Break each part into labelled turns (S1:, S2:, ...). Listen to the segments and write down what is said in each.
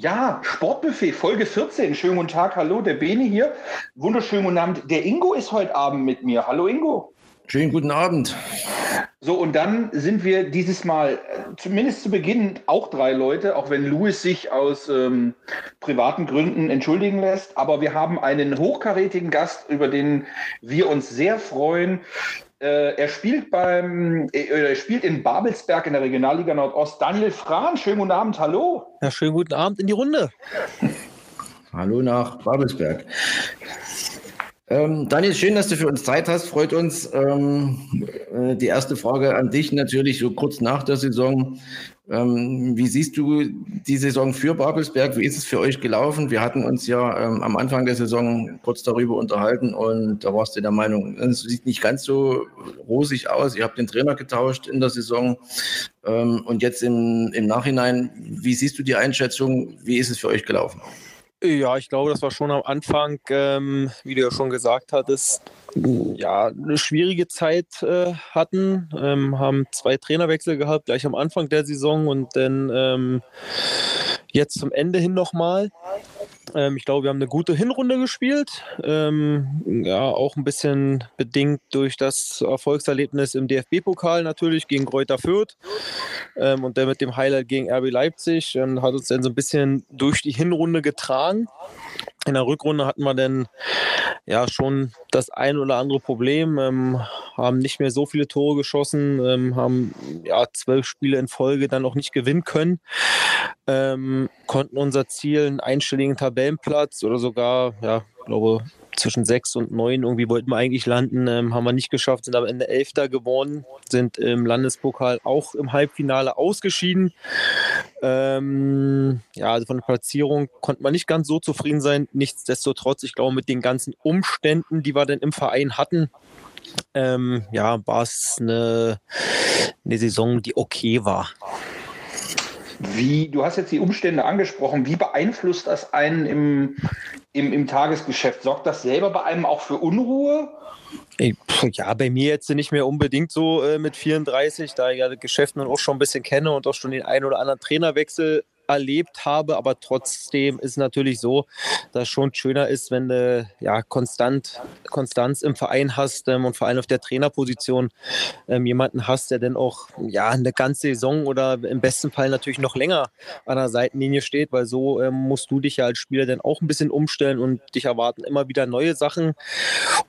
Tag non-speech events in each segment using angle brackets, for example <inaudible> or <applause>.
S1: Ja, Sportbuffet, Folge 14. Schönen guten Tag, hallo, der Bene hier. Wunderschönen guten Abend. Der Ingo ist heute Abend mit mir. Hallo Ingo.
S2: Schönen guten Abend.
S1: So, und dann sind wir dieses Mal, äh, zumindest zu Beginn, auch drei Leute, auch wenn Louis sich aus ähm, privaten Gründen entschuldigen lässt. Aber wir haben einen hochkarätigen Gast, über den wir uns sehr freuen. Äh, er spielt beim, äh, er spielt in Babelsberg in der Regionalliga Nordost. Daniel Frahn, schönen guten Abend, hallo.
S3: Ja, schönen guten Abend in die Runde.
S2: hallo nach Babelsberg. Ähm, Daniel, schön, dass du für uns Zeit hast. Freut uns. Ähm, äh, die erste Frage an dich natürlich so kurz nach der Saison. Ähm, wie siehst du die Saison für Babelsberg? Wie ist es für euch gelaufen? Wir hatten uns ja ähm, am Anfang der Saison kurz darüber unterhalten und da warst du der Meinung, es sieht nicht ganz so rosig aus. Ihr habt den Trainer getauscht in der Saison ähm, und jetzt im, im Nachhinein, wie siehst du die Einschätzung? Wie ist es für euch gelaufen?
S3: Ja, ich glaube, das war schon am Anfang, ähm, wie du ja schon gesagt hattest, ja, eine schwierige Zeit äh, hatten, ähm, haben zwei Trainerwechsel gehabt, gleich am Anfang der Saison und dann ähm, jetzt zum Ende hin nochmal. Ähm, ich glaube, wir haben eine gute Hinrunde gespielt. Ähm, ja, auch ein bisschen bedingt durch das Erfolgserlebnis im DFB-Pokal natürlich gegen Kräuter Fürth ähm, und dann mit dem Highlight gegen RB Leipzig ähm, hat uns dann so ein bisschen durch die Hinrunde getragen. In der Rückrunde hatten wir dann ja schon das ein oder andere Problem, ähm, haben nicht mehr so viele Tore geschossen, ähm, haben ja zwölf Spiele in Folge dann auch nicht gewinnen können, ähm, konnten unser Ziel, einen einstelligen Tabellenplatz oder sogar, ja, glaube zwischen sechs und neun irgendwie wollten wir eigentlich landen, ähm, haben wir nicht geschafft, sind am Ende Elfter geworden, sind im Landespokal auch im Halbfinale ausgeschieden. Ähm, ja, also von der Platzierung konnte man nicht ganz so zufrieden sein. Nichtsdestotrotz, ich glaube, mit den ganzen Umständen, die wir denn im Verein hatten, ähm, ja, war es eine, eine Saison, die okay war.
S1: Wie, du hast jetzt die Umstände angesprochen. Wie beeinflusst das einen im, im, im Tagesgeschäft? Sorgt das selber bei einem auch für Unruhe?
S3: Ja, bei mir jetzt nicht mehr unbedingt so äh, mit 34, da ich ja das Geschäft nun auch schon ein bisschen kenne und auch schon den einen oder anderen Trainerwechsel erlebt habe, aber trotzdem ist es natürlich so, dass es schon schöner ist, wenn du ja konstant Konstanz im Verein hast ähm, und vor allem auf der Trainerposition ähm, jemanden hast, der dann auch ja eine ganze Saison oder im besten Fall natürlich noch länger an der Seitenlinie steht, weil so ähm, musst du dich ja als Spieler dann auch ein bisschen umstellen und dich erwarten immer wieder neue Sachen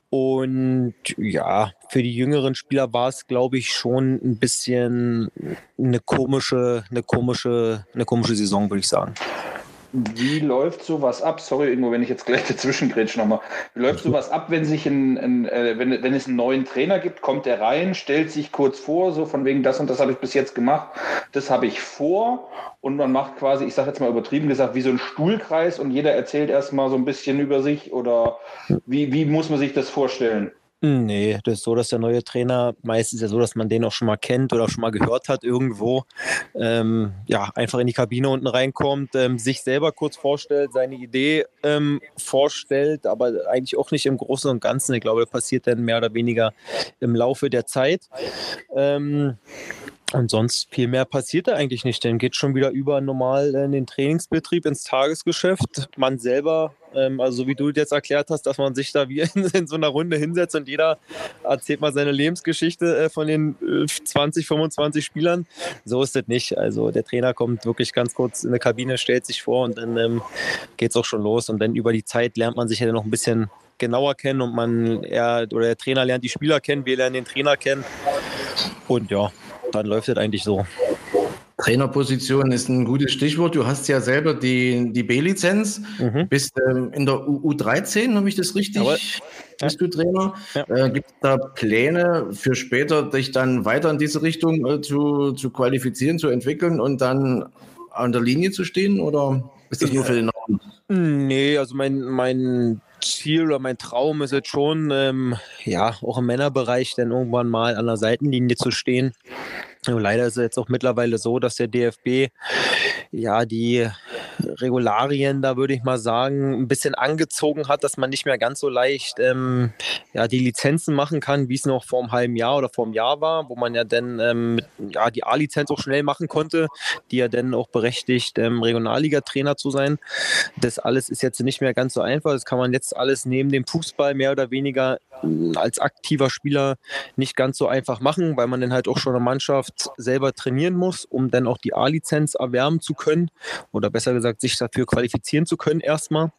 S3: und ja, für die jüngeren Spieler war es, glaube ich, schon ein bisschen eine komische, eine komische, eine komische Saison, würde ich sagen.
S1: Wie läuft sowas ab? Sorry, irgendwo, wenn ich jetzt gleich dazwischen grätsche nochmal. Wie läuft sowas ab, wenn sich ein, ein äh, wenn, wenn es einen neuen Trainer gibt, kommt der rein, stellt sich kurz vor, so von wegen das und das habe ich bis jetzt gemacht, das habe ich vor und man macht quasi, ich sage jetzt mal übertrieben gesagt, wie so ein Stuhlkreis und jeder erzählt erstmal so ein bisschen über sich oder wie, wie muss man sich das vorstellen?
S3: Nee, das ist so, dass der neue Trainer meistens ja so, dass man den auch schon mal kennt oder schon mal gehört hat irgendwo. Ähm, ja, einfach in die Kabine unten reinkommt, ähm, sich selber kurz vorstellt, seine Idee ähm, vorstellt, aber eigentlich auch nicht im Großen und Ganzen. Ich glaube, das passiert dann mehr oder weniger im Laufe der Zeit. Und sonst viel mehr passiert da eigentlich nicht. Dann geht schon wieder über normal in den Trainingsbetrieb, ins Tagesgeschäft. Man selber, ähm, also wie du jetzt erklärt hast, dass man sich da wie <laughs> in, in, so einer Runde hinsetzt und jeder erzählt mal seine Lebensgeschichte äh, von den äh, 20, 25 Spielern. So ist das nicht. Also der Trainer kommt wirklich ganz kurz in eine Kabine, stellt sich vor und dann ähm, geht es auch schon los. Und dann über die Zeit lernt man sich ja noch ein bisschen genauer kennen und man, er oder der Trainer lernt die Spieler kennen, wir lernen den Trainer kennen. Und ja, dann läuft es eigentlich so.
S2: Trainerposition ist ein gutes Stichwort. Du hast ja selber die, die B-Lizenz, mhm. bist ähm, in der U13, habe ich das richtig? Jawohl. Bist du Trainer? Ja. Äh, Gibt es da Pläne für später, dich dann weiter in diese Richtung äh, zu, zu qualifizieren, zu entwickeln und dann an der Linie zu stehen? Oder ist das nur für den Norden?
S3: Nee, also mein, mein Ziel oder mein Traum ist jetzt schon, ähm, ja, auch im Männerbereich dann irgendwann mal an der Seitenlinie zu stehen. Leider ist es jetzt auch mittlerweile so, dass der DFB ja die Regularien, da würde ich mal sagen, ein bisschen angezogen hat, dass man nicht mehr ganz so leicht ähm, ja, die Lizenzen machen kann, wie es noch vor einem halben Jahr oder vor einem Jahr war, wo man ja dann ähm, ja, die A-Lizenz auch schnell machen konnte, die ja dann auch berechtigt, ähm, Regionalliga-Trainer zu sein. Das alles ist jetzt nicht mehr ganz so einfach. Das kann man jetzt alles neben dem Fußball mehr oder weniger als aktiver Spieler nicht ganz so einfach machen, weil man dann halt auch schon eine Mannschaft selber trainieren muss, um dann auch die A-Lizenz erwärmen zu können oder besser gesagt sich dafür qualifizieren zu können erstmal.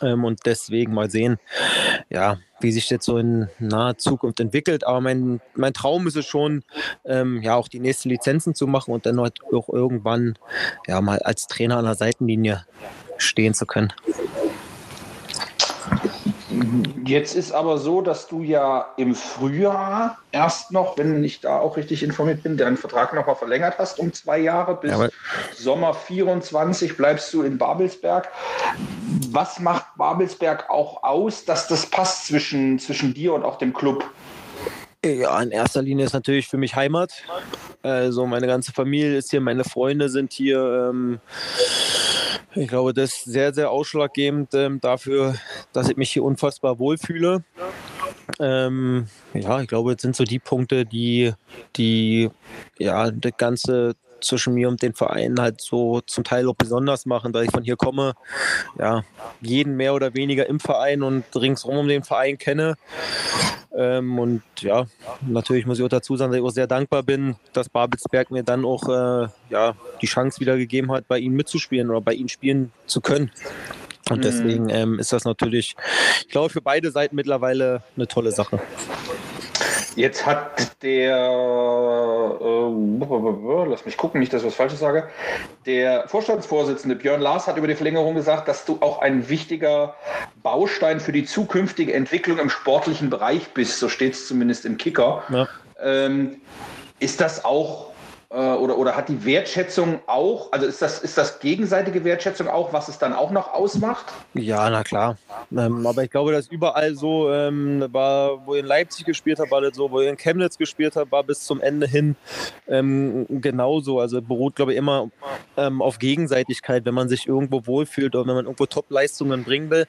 S3: Ähm, und deswegen mal sehen, ja, wie sich das so in naher Zukunft entwickelt. Aber mein, mein Traum ist es schon, ähm, ja, auch die nächsten Lizenzen zu machen und dann halt auch irgendwann ja mal als Trainer an der Seitenlinie stehen zu können.
S1: Jetzt ist aber so, dass du ja im Frühjahr erst noch, wenn ich da auch richtig informiert bin, deinen Vertrag nochmal verlängert hast um zwei Jahre. Bis ja, Sommer 24 bleibst du in Babelsberg. Was macht Babelsberg auch aus, dass das passt zwischen, zwischen dir und auch dem Club?
S3: Ja, in erster Linie ist natürlich für mich Heimat. Also meine ganze Familie ist hier, meine Freunde sind hier. Ähm, ich glaube, das ist sehr, sehr ausschlaggebend ähm, dafür, dass ich mich hier unfassbar wohlfühle. Ähm, ja, ich glaube, das sind so die Punkte, die, die ja, das Ganze zwischen mir und den Vereinen halt so zum Teil auch besonders machen, weil ich von hier komme, ja, jeden mehr oder weniger im Verein und ringsrum um den Verein kenne. Ähm, und ja, natürlich muss ich auch dazu sagen, dass ich auch sehr dankbar bin, dass Babelsberg mir dann auch äh, ja, die Chance wieder gegeben hat, bei ihnen mitzuspielen oder bei ihnen spielen zu können. Und mhm. deswegen ähm, ist das natürlich, ich glaube, für beide Seiten mittlerweile eine tolle Sache.
S1: Jetzt hat der, äh, lass mich gucken, nicht, dass ich was Falsches sage, der Vorstandsvorsitzende Björn Lars hat über die Verlängerung gesagt, dass du auch ein wichtiger Baustein für die zukünftige Entwicklung im sportlichen Bereich bist. So steht es zumindest im Kicker. Ja. Ähm, ist das auch oder, oder hat die Wertschätzung auch, also ist das, ist das gegenseitige Wertschätzung auch, was es dann auch noch ausmacht?
S3: Ja, na klar. Ähm, aber ich glaube, dass überall so ähm, war, wo ihr in Leipzig gespielt habt, war das so, wo ihr in Chemnitz gespielt habt, war bis zum Ende hin ähm, genauso. Also beruht, glaube ich, immer ähm, auf Gegenseitigkeit. Wenn man sich irgendwo wohlfühlt oder wenn man irgendwo Top-Leistungen bringen will,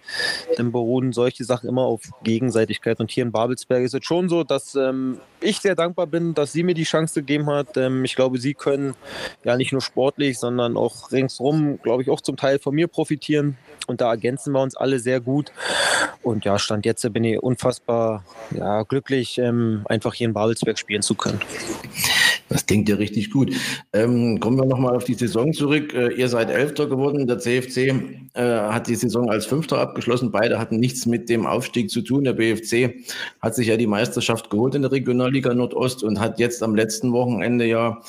S3: dann beruhen solche Sachen immer auf Gegenseitigkeit. Und hier in Babelsberg ist es schon so, dass ähm, ich sehr dankbar bin, dass sie mir die Chance gegeben hat. Ähm, ich glaube, sie können ja nicht nur sportlich, sondern auch ringsrum, glaube ich, auch zum Teil von mir profitieren. Und da ergänzen wir uns alle sehr gut. Und ja, Stand jetzt bin ich unfassbar ja, glücklich, ähm, einfach hier in Babelsberg spielen zu können.
S2: Das klingt ja richtig gut. Ähm, kommen wir nochmal auf die Saison zurück. Äh, ihr seid Elfter geworden. Der CFC äh, hat die Saison als Fünfter abgeschlossen. Beide hatten nichts mit dem Aufstieg zu tun. Der BFC hat sich ja die Meisterschaft geholt in der Regionalliga Nordost und hat jetzt am letzten Wochenende ja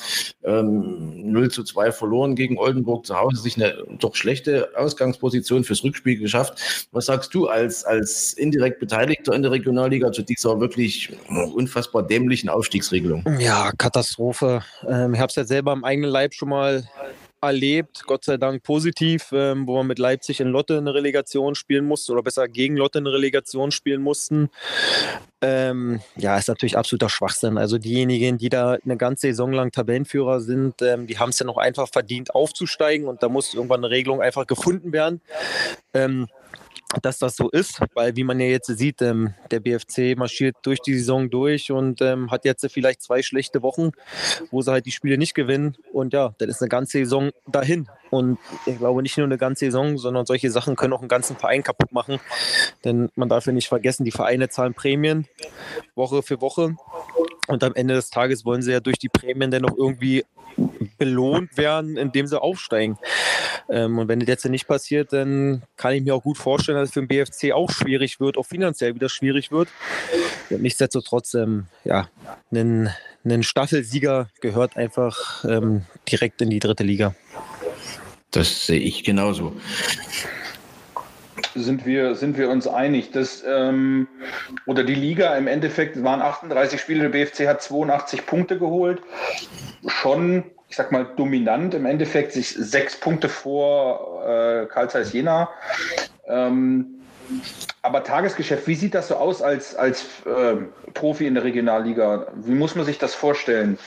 S2: ähm, 0 zu 2 verloren gegen Oldenburg zu Hause, sich eine doch schlechte Ausgangsposition fürs Rückspiel geschafft. Was sagst du als, als indirekt Beteiligter in der Regionalliga zu dieser wirklich unfassbar dämlichen Aufstiegsregelung?
S3: Ja, Katastrophe. Katastrophe. Ähm, ich habe es ja selber im eigenen Leib schon mal erlebt, Gott sei Dank positiv, ähm, wo wir mit Leipzig in Lotte eine Relegation spielen mussten oder besser gegen Lotte eine Relegation spielen mussten. Ähm, ja, ist natürlich absoluter Schwachsinn. Also diejenigen, die da eine ganze Saison lang Tabellenführer sind, ähm, die haben es ja noch einfach verdient aufzusteigen und da muss irgendwann eine Regelung einfach gefunden werden. Dass das so ist, weil wie man ja jetzt sieht, ähm, der BFC marschiert durch die Saison durch und ähm, hat jetzt vielleicht zwei schlechte Wochen, wo sie halt die Spiele nicht gewinnen. Und ja, dann ist eine ganze Saison dahin. Und ich glaube nicht nur eine ganze Saison, sondern solche Sachen können auch einen ganzen Verein kaputt machen, denn man darf ja nicht vergessen, die Vereine zahlen Prämien Woche für Woche. Und am Ende des Tages wollen sie ja durch die Prämien dann noch irgendwie belohnt werden, indem sie aufsteigen. Ähm, und wenn das jetzt nicht passiert, dann kann ich mir auch gut vorstellen, dass es für den BFC auch schwierig wird, auch finanziell wieder schwierig wird. Und nichtsdestotrotz, ähm, ja, ein, ein Staffelsieger gehört einfach ähm, direkt in die dritte Liga.
S2: Das sehe ich genauso
S1: sind wir, sind wir uns einig. dass ähm, oder die Liga im Endeffekt waren 38 Spiele, der BFC hat 82 Punkte geholt. Schon, ich sag mal, dominant im Endeffekt, sich sechs Punkte vor äh, Karl Zeiss Jena. Ähm, aber Tagesgeschäft, wie sieht das so aus als, als äh, Profi in der Regionalliga? Wie muss man sich das vorstellen?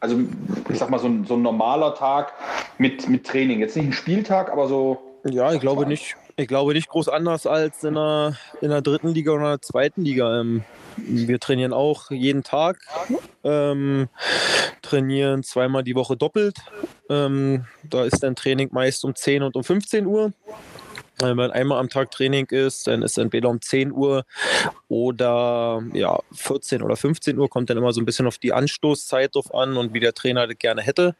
S1: Also ich sag mal, so ein, so ein normaler Tag mit, mit Training. Jetzt nicht ein Spieltag, aber so.
S3: Ja, ich glaube nicht. Ich glaube nicht groß anders als in der, in der dritten Liga oder der zweiten Liga. Ähm, wir trainieren auch jeden Tag, ähm, trainieren zweimal die Woche doppelt. Ähm, da ist dann Training meist um 10 und um 15 Uhr. Wenn einmal am Tag Training ist, dann ist entweder um 10 Uhr oder ja, 14 oder 15 Uhr, kommt dann immer so ein bisschen auf die Anstoßzeit drauf an und wie der Trainer das gerne hätte.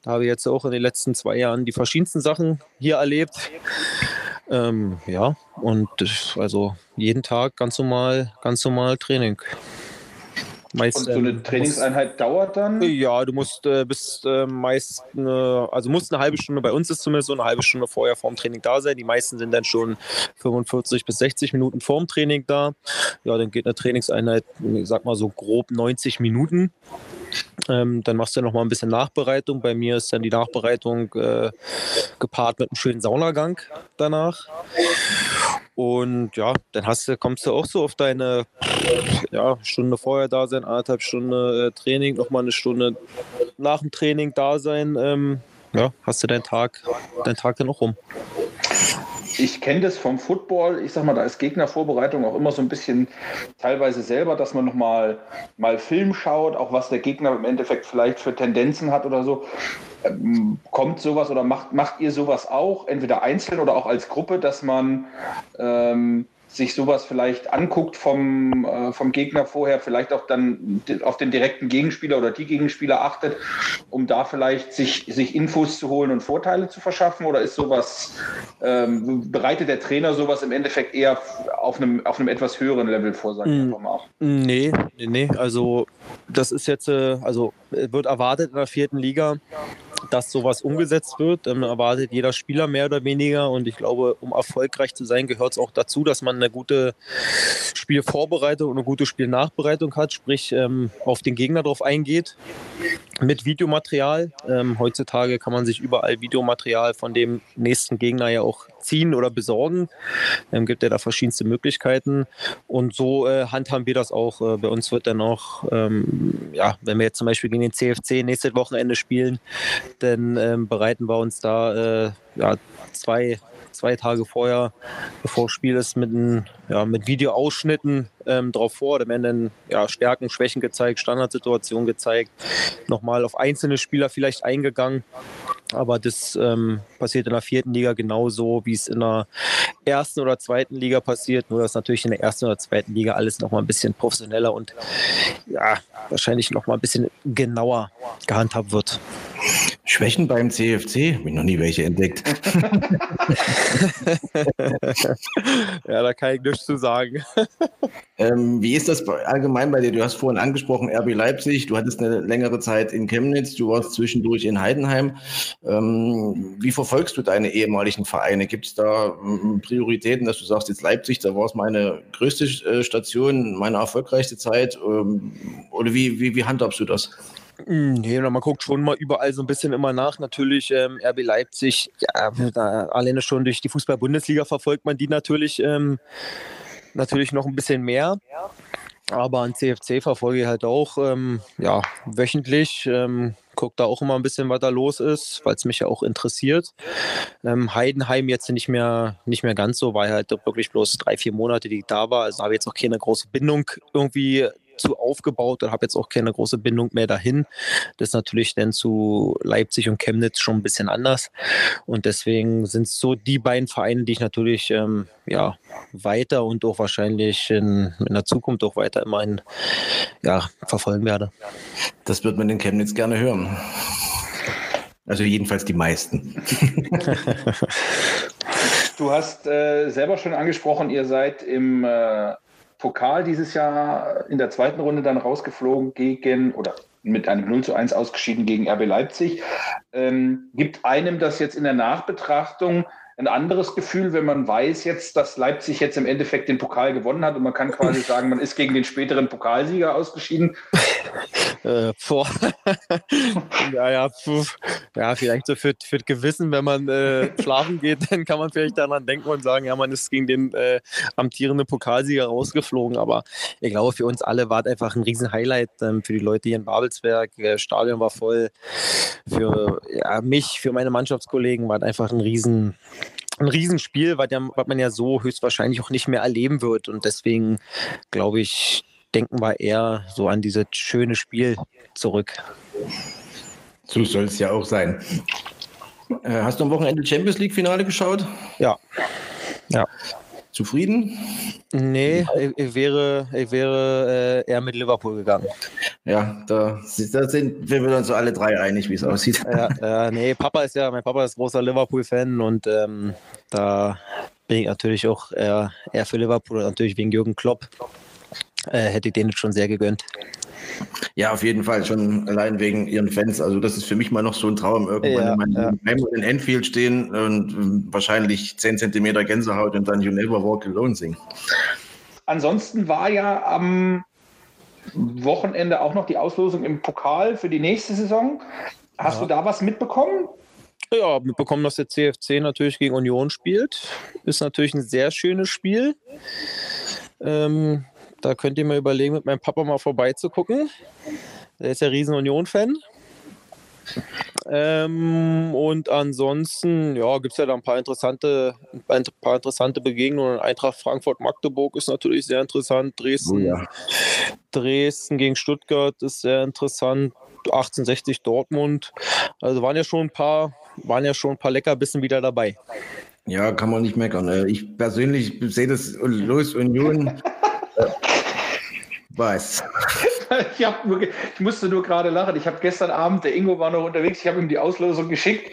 S3: Da habe ich jetzt auch in den letzten zwei Jahren die verschiedensten Sachen hier erlebt. Ähm, ja, und also jeden Tag ganz normal, ganz normal Training.
S1: Meist, und so eine ähm, Trainingseinheit dauert dann?
S3: Ja, du musst äh, bis äh, meist eine, also musst eine halbe Stunde, bei uns ist zumindest so eine halbe Stunde vorher vorm Training da sein. Die meisten sind dann schon 45 bis 60 Minuten vorm Training da. Ja, dann geht eine Trainingseinheit, ich sag mal so grob 90 Minuten. Ähm, dann machst du noch mal ein bisschen Nachbereitung. Bei mir ist dann die Nachbereitung äh, gepaart mit einem schönen Saunagang danach. Und ja, dann hast du, kommst du auch so auf deine ja, Stunde vorher da sein, anderthalb Stunden äh, Training, nochmal eine Stunde nach dem Training da sein. Ähm, ja, hast du deinen Tag, deinen Tag dann auch rum.
S1: Ich kenne das vom Football. Ich sag mal, da ist Gegnervorbereitung auch immer so ein bisschen teilweise selber, dass man nochmal mal Film schaut, auch was der Gegner im Endeffekt vielleicht für Tendenzen hat oder so. Ähm, kommt sowas oder macht, macht ihr sowas auch, entweder einzeln oder auch als Gruppe, dass man ähm, sich sowas vielleicht anguckt vom, äh, vom Gegner vorher, vielleicht auch dann auf den direkten Gegenspieler oder die Gegenspieler achtet, um da vielleicht sich, sich Infos zu holen und Vorteile zu verschaffen? Oder ist sowas, ähm, bereitet der Trainer sowas im Endeffekt eher auf einem, auf einem etwas höheren Level vor, sag ich
S3: mm, mal? Nee, nee, also das ist jetzt, äh, also wird erwartet in der vierten Liga, dass sowas umgesetzt wird. Ähm, erwartet jeder Spieler mehr oder weniger. Und ich glaube, um erfolgreich zu sein, gehört es auch dazu, dass man eine gute Spielvorbereitung und eine gute Spielnachbereitung hat, sprich ähm, auf den Gegner drauf eingeht mit Videomaterial. Ähm, heutzutage kann man sich überall Videomaterial von dem nächsten Gegner ja auch ziehen oder besorgen. Ähm, gibt ja da verschiedenste Möglichkeiten. Und so äh, handhaben wir das auch. Äh, bei uns wird dann auch, ähm, ja, wenn wir jetzt zum Beispiel gegen den CFC nächstes Wochenende spielen, dann ähm, bereiten wir uns da äh, ja, zwei zwei Tage vorher, bevor das Spiel ist, mit, ein, ja, mit Videoausschnitten ähm, drauf vor. Da werden dann ja, Stärken, Schwächen gezeigt, Standardsituationen gezeigt, nochmal auf einzelne Spieler vielleicht eingegangen. Aber das ähm, passiert in der vierten Liga genauso, wie es in der ersten oder zweiten Liga passiert. Nur dass natürlich in der ersten oder zweiten Liga alles nochmal ein bisschen professioneller und ja, wahrscheinlich nochmal ein bisschen genauer gehandhabt wird.
S2: Schwächen beim CFC? Habe ich noch nie welche entdeckt. <laughs>
S3: ja, da kann ich nichts zu sagen. <laughs>
S2: ähm, wie ist das allgemein bei dir? Du hast vorhin angesprochen, RB Leipzig, du hattest eine längere Zeit in Chemnitz, du warst zwischendurch in Heidenheim. Ähm, wie verfolgst du deine ehemaligen Vereine? Gibt es da ähm, Prioritäten, dass du sagst, jetzt Leipzig, da war es meine größte äh, Station, meine erfolgreichste Zeit? Ähm, oder wie, wie, wie handhabst du das?
S3: Hm, nee, man guckt schon mal überall so ein bisschen immer nach. Natürlich ähm, RB Leipzig, ja, da alleine schon durch die Fußball-Bundesliga verfolgt man die natürlich, ähm, natürlich noch ein bisschen mehr. Aber an CFC verfolge ich halt auch ähm, ja, wöchentlich. Ähm, gucke da auch immer ein bisschen, was da los ist, weil es mich ja auch interessiert. Ähm, Heidenheim jetzt nicht mehr, nicht mehr ganz so, weil halt wirklich bloß drei, vier Monate, die ich da war. Also habe jetzt auch keine große Bindung irgendwie zu aufgebaut und habe jetzt auch keine große Bindung mehr dahin. Das ist natürlich dann zu Leipzig und Chemnitz schon ein bisschen anders. Und deswegen sind es so die beiden Vereine, die ich natürlich ähm, ja, weiter und auch wahrscheinlich in, in der Zukunft auch weiter immerhin ja, verfolgen werde.
S2: Das wird man in Chemnitz gerne hören. Also jedenfalls die meisten. <laughs> <laughs>
S1: du hast äh, selber schon angesprochen, ihr seid im äh, Pokal dieses Jahr in der zweiten Runde dann rausgeflogen gegen oder mit einem 0 zu 1 ausgeschieden gegen RB Leipzig. Ähm, gibt einem das jetzt in der Nachbetrachtung ein anderes Gefühl, wenn man weiß jetzt, dass Leipzig jetzt im Endeffekt den Pokal gewonnen hat und man kann quasi <laughs> sagen, man ist gegen den späteren Pokalsieger ausgeschieden?
S3: Äh, vor. <laughs> ja, ja, ja, vielleicht so für, für Gewissen, wenn man äh, <laughs> schlafen geht, dann kann man vielleicht daran denken und sagen, ja, man ist gegen den äh, amtierenden Pokalsieger rausgeflogen. Aber ich glaube, für uns alle war es einfach ein Riesen-Highlight. Ähm, für die Leute hier in Babelsberg. Das Stadion war voll. Für ja, mich, für meine Mannschaftskollegen war es einfach ein Riesen, ein Riesenspiel, was, ja, was man ja so höchstwahrscheinlich auch nicht mehr erleben wird. Und deswegen glaube ich, denken wir eher so an dieses schöne Spiel zurück.
S2: So soll es ja auch sein. Äh, hast du am Wochenende Champions League Finale geschaut?
S3: Ja. Ja.
S2: Zufrieden?
S3: Nee, ich wäre, ich wäre äh, eher mit Liverpool gegangen.
S2: Ja, da, da sind wir uns so alle drei einig, wie es aussieht.
S3: Ja, äh, nee, Papa ist ja, mein Papa ist großer Liverpool-Fan und ähm, da bin ich natürlich auch eher, eher für Liverpool und natürlich wegen Jürgen Klopp. Äh, hätte ich denen schon sehr gegönnt.
S2: Ja, auf jeden Fall, schon allein wegen ihren Fans. Also das ist für mich mal noch so ein Traum, irgendwann ja, in, ja. in Enfield stehen und ähm, wahrscheinlich 10 Zentimeter Gänsehaut und dann You Never Walk Alone singen.
S1: Ansonsten war ja am Wochenende auch noch die Auslosung im Pokal für die nächste Saison. Hast ja. du da was mitbekommen?
S3: Ja, mitbekommen, dass der CFC natürlich gegen Union spielt. Ist natürlich ein sehr schönes Spiel. Ähm, da könnt ihr mal überlegen, mit meinem Papa mal vorbeizugucken. Der ist ja riesen Union-Fan. Ähm, und ansonsten, ja, gibt es ja da ein paar interessante, ein paar interessante Begegnungen. Eintracht Frankfurt-Magdeburg ist natürlich sehr interessant. Dresden, oh ja. Dresden gegen Stuttgart ist sehr interessant. 1860 Dortmund. Also waren ja schon ein paar, waren ja schon ein paar Leckerbissen wieder dabei.
S2: Ja, kann man nicht meckern. Äh, ich persönlich sehe das Los Union <laughs> weiß. <laughs> <laughs>
S1: ich, wirklich, ich musste nur gerade lachen. Ich habe gestern Abend, der Ingo war noch unterwegs, ich habe ihm die Auslosung geschickt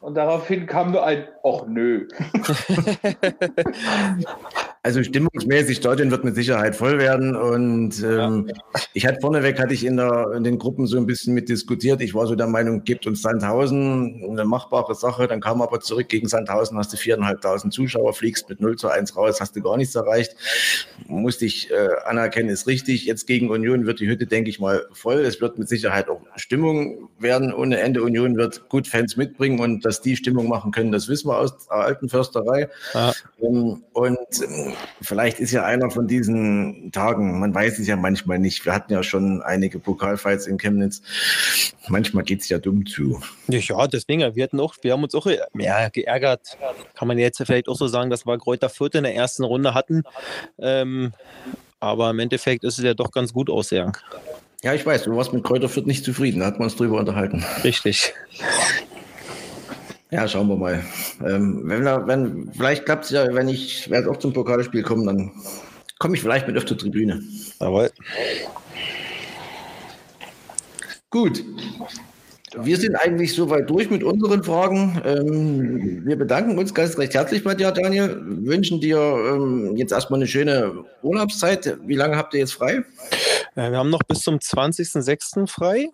S1: und daraufhin kam nur ein, ach nö. <laughs>
S2: Also stimmungsmäßig, Stadion wird mit Sicherheit voll werden. Und ähm, ja. ich hatte vorneweg, hatte ich in, der, in den Gruppen so ein bisschen mit diskutiert. Ich war so der Meinung, gibt uns Sandhausen eine machbare Sache. Dann kam aber zurück gegen Sandhausen, hast du viereinhalbtausend Zuschauer, fliegst mit 0 zu 1 raus, hast du gar nichts erreicht. Musste ich äh, anerkennen, ist richtig. Jetzt gegen Union wird die Hütte, denke ich mal, voll. Es wird mit Sicherheit auch Stimmung werden. Ohne Ende Union wird gut Fans mitbringen und dass die Stimmung machen können, das wissen wir aus der alten Försterei. Ja. Ähm, und ähm, vielleicht ist ja einer von diesen Tagen, man weiß es ja manchmal nicht. Wir hatten ja schon einige Pokalfights in Chemnitz. Manchmal geht es ja dumm zu.
S3: Ja, deswegen, wir hatten auch, wir haben uns auch ja, geärgert. Kann man jetzt vielleicht auch so sagen, dass wir Kräuter Fürth in der ersten Runde hatten. Ähm, aber im Endeffekt ist es ja doch ganz gut ausgegangen.
S2: Ja, ich weiß, du warst mit Kräuter Fürth nicht zufrieden, da hat man uns drüber unterhalten.
S3: Richtig.
S2: Ja, schauen wir mal. Ähm, wenn, wenn, vielleicht klappt es ja, wenn ich werde auch zum Pokalspiel kommen, dann komme ich vielleicht mit auf die Tribüne.
S3: Jawohl.
S2: Gut. Wir sind eigentlich soweit durch mit unseren Fragen. Ähm, wir bedanken uns ganz recht herzlich bei dir, Daniel. Wünschen dir ähm, jetzt erstmal eine schöne Urlaubszeit. Wie lange habt ihr jetzt frei?
S3: Ja, wir haben noch bis zum 20.06. frei.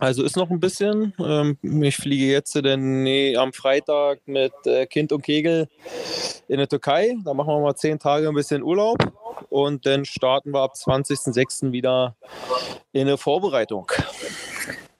S3: Also ist noch ein bisschen. Ähm, ich fliege jetzt denn nee, am Freitag mit äh, Kind und Kegel in der Türkei. Da machen wir mal zehn Tage ein bisschen Urlaub und dann starten wir ab 20.06. wieder in eine Vorbereitung.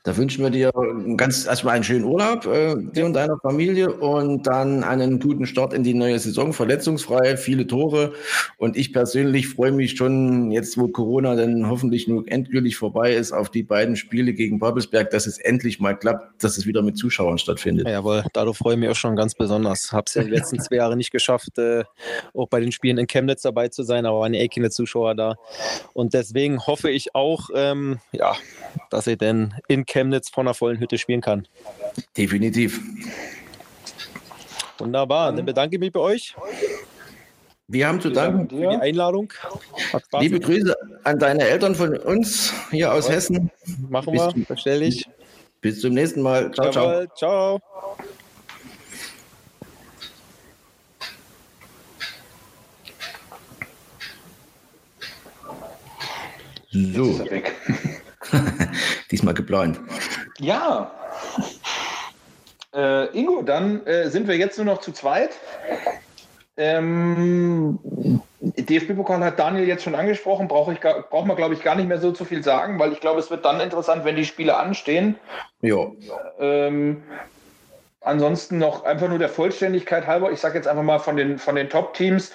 S2: Da wünschen wir dir ganz erstmal einen schönen Urlaub, äh, dir und deiner Familie und dann einen guten Start in die neue Saison, verletzungsfrei, viele Tore. Und ich persönlich freue mich schon, jetzt wo Corona dann hoffentlich nur endgültig vorbei ist, auf die beiden Spiele gegen Babelsberg, dass es endlich mal klappt, dass es wieder mit Zuschauern stattfindet.
S3: Jawohl, darauf freue ich mich auch schon ganz besonders. Habe es ja die letzten zwei Jahre nicht geschafft, äh, auch bei den Spielen in Chemnitz dabei zu sein, aber waren ja eh keine Zuschauer da. Und deswegen hoffe ich auch, ähm, ja, dass ich denn in Chemnitz vor einer vollen Hütte spielen kann.
S2: Definitiv.
S3: Wunderbar, dann bedanke ich mich bei euch.
S2: Wir haben zu danken
S3: für die Einladung.
S2: Liebe Grüße an deine Eltern von uns hier aus Hessen.
S3: Machen wir, bestelle ich.
S2: Bis zum nächsten Mal. Ciao, ciao. Ciao. So. <laughs> Diesmal geplant.
S1: Ja. Äh, Ingo, dann äh, sind wir jetzt nur noch zu zweit. Ähm, DFB-Pokal hat Daniel jetzt schon angesprochen, brauche ich, braucht man, glaube ich, gar nicht mehr so zu viel sagen, weil ich glaube, es wird dann interessant, wenn die Spiele anstehen.
S2: Ja.
S1: Ähm, ansonsten noch einfach nur der Vollständigkeit halber, ich sage jetzt einfach mal von den, von den Top-Teams.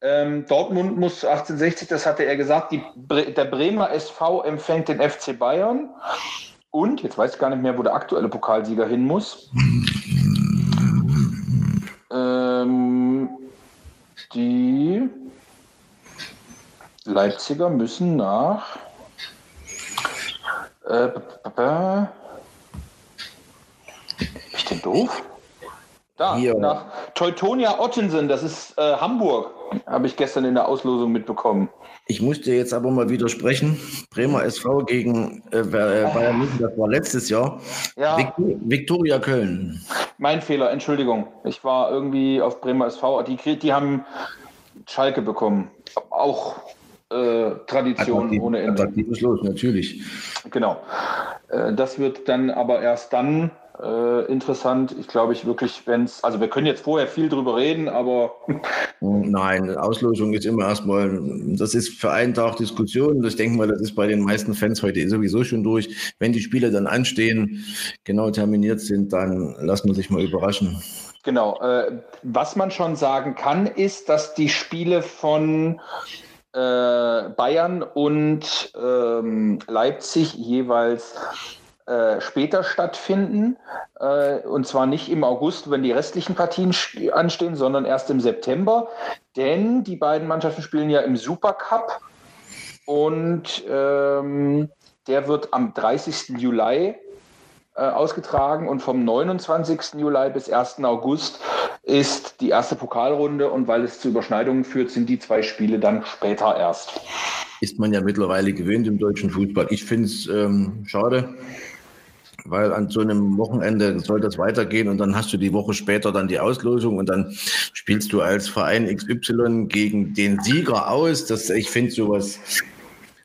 S1: Ähm, Dortmund muss 1860, das hatte er gesagt, die, der Bremer SV empfängt den FC Bayern. Und, jetzt weiß ich gar nicht mehr, wo der aktuelle Pokalsieger hin muss. Ähm, die Leipziger müssen nach. Äh, denn doof? Da, Hier. nach Teutonia Ottensen, das ist äh, Hamburg, habe ich gestern in der Auslosung mitbekommen.
S2: Ich musste jetzt aber mal widersprechen. Bremer SV gegen äh, äh Bayern München, das war letztes Jahr. Ja. Viktoria Köln.
S1: Mein Fehler, Entschuldigung. Ich war irgendwie auf Bremer SV. Die, die haben Schalke bekommen. Auch äh, Tradition Attraktiv, ohne Ende.
S2: Attraktives Los, natürlich.
S1: Genau. Äh, das wird dann aber erst dann äh, interessant. Ich glaube, ich wirklich, wenn es, also wir können jetzt vorher viel drüber reden, aber.
S2: Nein, Auslosung ist immer erstmal, das ist für einen Tag Diskussion. Ich denke mal, das ist bei den meisten Fans heute sowieso schon durch. Wenn die Spiele dann anstehen, genau terminiert sind, dann lassen wir sich mal überraschen.
S1: Genau. Äh, was man schon sagen kann, ist, dass die Spiele von äh, Bayern und ähm, Leipzig jeweils äh, später stattfinden. Äh, und zwar nicht im August, wenn die restlichen Partien anstehen, sondern erst im September. Denn die beiden Mannschaften spielen ja im Supercup. Und ähm, der wird am 30. Juli äh, ausgetragen und vom 29. Juli bis 1. August ist die erste Pokalrunde und weil es zu Überschneidungen führt, sind die zwei Spiele dann später erst.
S2: Ist man ja mittlerweile gewöhnt im deutschen Fußball. Ich finde es ähm, schade, weil an so einem Wochenende soll das weitergehen und dann hast du die Woche später dann die Auslosung und dann spielst du als Verein XY gegen den Sieger aus. Das, ich finde sowas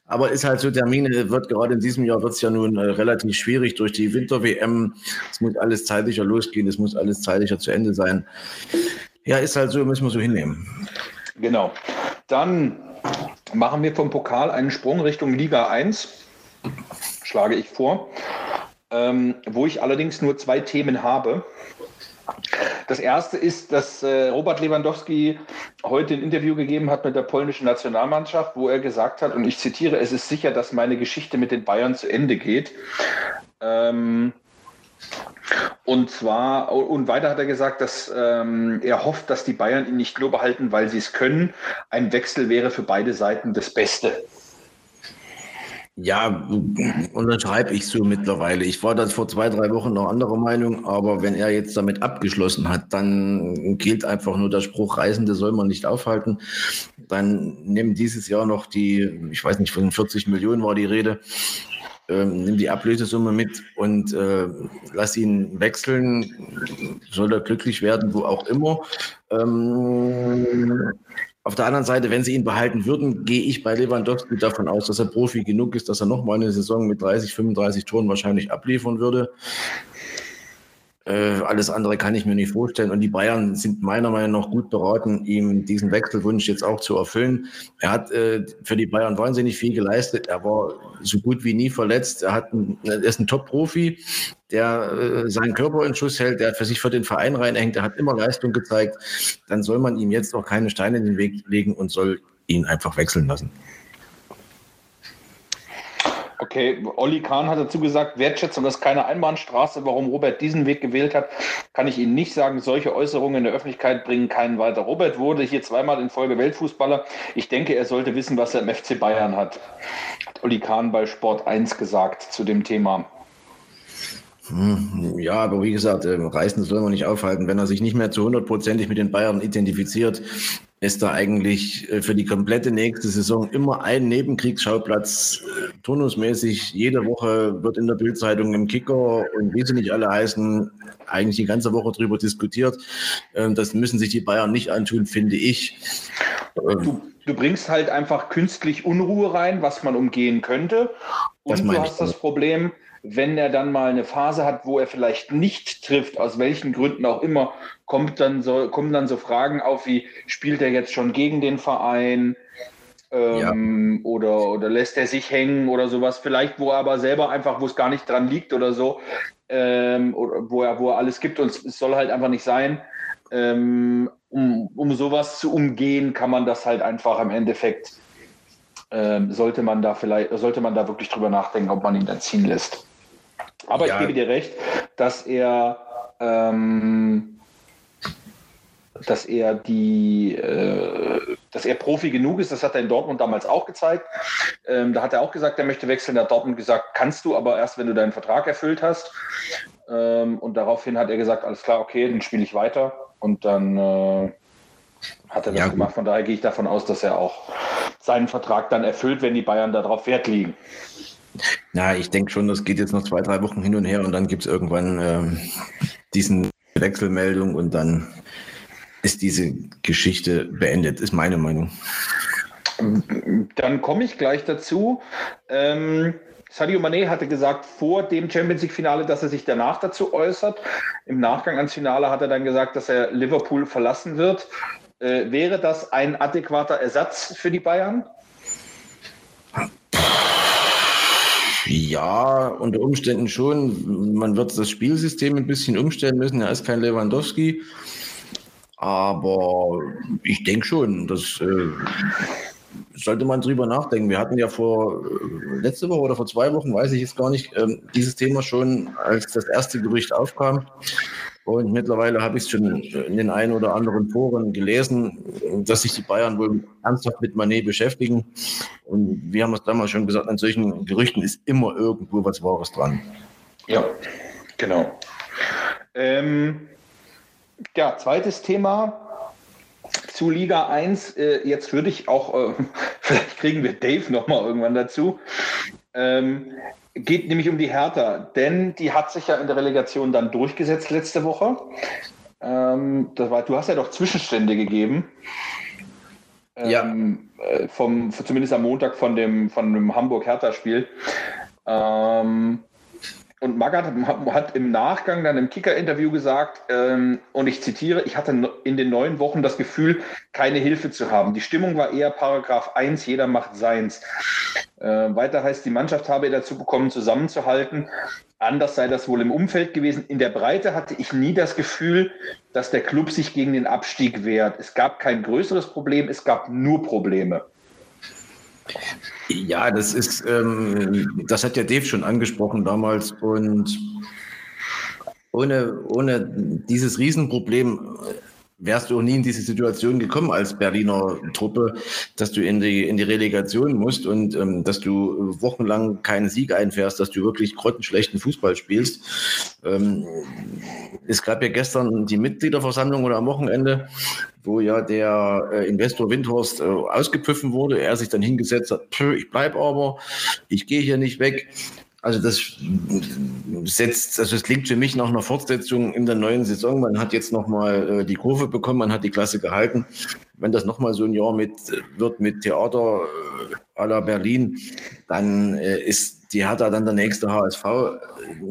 S2: aber ist halt so, Termine wird gerade in diesem Jahr wird es ja nun äh, relativ schwierig durch die Winter-WM. Es muss alles zeitlicher losgehen, es muss alles zeitlicher zu Ende sein. Ja, ist halt so, müssen wir so hinnehmen.
S1: Genau. Dann machen wir vom Pokal einen Sprung Richtung Liga 1, schlage ich vor, ähm, wo ich allerdings nur zwei Themen habe. Das erste ist, dass äh, Robert Lewandowski heute ein Interview gegeben hat mit der polnischen Nationalmannschaft, wo er gesagt hat, und ich zitiere, es ist sicher, dass meine Geschichte mit den Bayern zu Ende geht. Ähm, und zwar, und weiter hat er gesagt, dass ähm, er hofft, dass die Bayern ihn nicht nur behalten, weil sie es können. Ein Wechsel wäre für beide Seiten das Beste.
S2: Ja, unterschreibe ich so mittlerweile. Ich war das vor zwei, drei Wochen noch anderer Meinung, aber wenn er jetzt damit abgeschlossen hat, dann gilt einfach nur der Spruch, Reisende soll man nicht aufhalten. Dann nimm dieses Jahr noch die, ich weiß nicht, von 40 Millionen war die Rede, ähm, nimm die Ablösesumme mit und äh, lass ihn wechseln. Soll er glücklich werden, wo auch immer. Ähm, auf der anderen Seite, wenn sie ihn behalten würden, gehe ich bei Lewandowski davon aus, dass er Profi genug ist, dass er nochmal eine Saison mit 30, 35 Toren wahrscheinlich abliefern würde. Äh, alles andere kann ich mir nicht vorstellen. Und die Bayern sind meiner Meinung nach gut beraten, ihm diesen Wechselwunsch jetzt auch zu erfüllen. Er hat äh, für die Bayern wahnsinnig viel geleistet. Er war so gut wie nie verletzt. Er, hat ein, er ist ein Top-Profi, der äh, seinen Körper in Schuss hält, der für sich für den Verein reinhängt. Er hat immer Leistung gezeigt. Dann soll man ihm jetzt auch keine Steine in den Weg legen und soll ihn einfach wechseln lassen.
S1: Okay, Olli Kahn hat dazu gesagt, Wertschätzung ist keine Einbahnstraße. Warum Robert diesen Weg gewählt hat, kann ich Ihnen nicht sagen. Solche Äußerungen in der Öffentlichkeit bringen keinen weiter. Robert wurde hier zweimal in Folge Weltfußballer. Ich denke, er sollte wissen, was er im FC Bayern hat. Hat Olli Kahn bei Sport 1 gesagt zu dem Thema.
S2: Hm, ja, aber wie gesagt, ähm, Reisende soll man nicht aufhalten. Wenn er sich nicht mehr zu hundertprozentig mit den Bayern identifiziert, ist da eigentlich äh, für die komplette nächste Saison immer ein Nebenkriegsschauplatz, äh, turnusmäßig. Jede Woche wird in der Bildzeitung im Kicker und wie sie nicht alle heißen, eigentlich die ganze Woche darüber diskutiert. Ähm, das müssen sich die Bayern nicht antun, finde ich.
S1: Du, du bringst halt einfach künstlich Unruhe rein, was man umgehen könnte. Und du hast das Problem, wenn er dann mal eine Phase hat, wo er vielleicht nicht trifft, aus welchen Gründen auch immer, kommt dann so, kommen dann so Fragen auf wie, spielt er jetzt schon gegen den Verein? Ähm, ja. oder, oder lässt er sich hängen oder sowas, vielleicht, wo er aber selber einfach, wo es gar nicht dran liegt oder so, ähm, oder wo er, wo er alles gibt und es soll halt einfach nicht sein. Ähm, um, um sowas zu umgehen, kann man das halt einfach im Endeffekt, ähm, sollte man da vielleicht, sollte man da wirklich drüber nachdenken, ob man ihn dann ziehen lässt. Aber ja. ich gebe dir recht, dass er ähm, dass er die, äh, dass er Profi genug ist. Das hat er in Dortmund damals auch gezeigt. Ähm, da hat er auch gesagt, er möchte wechseln. Da hat Dortmund gesagt, kannst du, aber erst wenn du deinen Vertrag erfüllt hast. Ähm, und daraufhin hat er gesagt, alles klar, okay, dann spiele ich weiter. Und dann äh, hat er das ja, gemacht. Von daher gehe ich davon aus, dass er auch seinen Vertrag dann erfüllt, wenn die Bayern darauf Wert legen.
S2: Na, ich denke schon, das geht jetzt noch zwei, drei Wochen hin und her und dann gibt es irgendwann ähm, diesen Wechselmeldung und dann ist diese Geschichte beendet, ist meine Meinung.
S1: Dann komme ich gleich dazu. Ähm, Sadio Mané hatte gesagt vor dem Champions League-Finale, dass er sich danach dazu äußert. Im Nachgang ans Finale hat er dann gesagt, dass er Liverpool verlassen wird. Äh, wäre das ein adäquater Ersatz für die Bayern?
S2: Ja, unter Umständen schon. Man wird das Spielsystem ein bisschen umstellen müssen. Er ist kein Lewandowski. Aber ich denke schon, das äh, sollte man drüber nachdenken. Wir hatten ja vor äh, letzte Woche oder vor zwei Wochen, weiß ich jetzt gar nicht, ähm, dieses Thema schon, als das erste Gerücht aufkam. Und mittlerweile habe ich es schon in den ein oder anderen Foren gelesen, dass sich die Bayern wohl ernsthaft mit Manet beschäftigen. Und wir haben es damals schon gesagt, an solchen Gerüchten ist immer irgendwo was Wahres dran.
S1: Ja, genau. Ähm, ja, zweites Thema zu Liga 1. Äh, jetzt würde ich auch, äh, <laughs> vielleicht kriegen wir Dave nochmal irgendwann dazu. Ähm, geht nämlich um die Hertha, denn die hat sich ja in der Relegation dann durchgesetzt letzte Woche. Ähm, das war, du hast ja doch Zwischenstände gegeben. Ähm, ja. Äh, vom, zumindest am Montag von dem, von dem Hamburg-Hertha-Spiel. Ähm, und Magath hat im Nachgang dann im Kicker-Interview gesagt, ähm, und ich zitiere, ich hatte in den neun Wochen das Gefühl, keine Hilfe zu haben. Die Stimmung war eher Paragraph 1, jeder macht seins. Äh, weiter heißt, die Mannschaft habe dazu bekommen, zusammenzuhalten. Anders sei das wohl im Umfeld gewesen. In der Breite hatte ich nie das Gefühl, dass der Club sich gegen den Abstieg wehrt. Es gab kein größeres Problem, es gab nur Probleme.
S2: Ja, das ist, ähm, das hat ja Dave schon angesprochen damals und ohne, ohne dieses Riesenproblem wärst du auch nie in diese Situation gekommen als Berliner Truppe, dass du in die, in die Relegation musst und ähm, dass du wochenlang keinen Sieg einfährst, dass du wirklich grottenschlechten Fußball spielst. Ähm, es gab ja gestern die Mitgliederversammlung oder am Wochenende, wo ja der äh, Investor Windhorst äh, ausgepfiffen wurde. Er sich dann hingesetzt hat, ich bleibe aber, ich gehe hier nicht weg. Also das setzt, also es klingt für mich nach einer Fortsetzung in der neuen Saison. Man hat jetzt nochmal äh, die Kurve bekommen, man hat die Klasse gehalten. Wenn das nochmal so ein Jahr mit wird mit Theater äh, à la Berlin, dann äh, ist die Hertha dann der nächste HSV.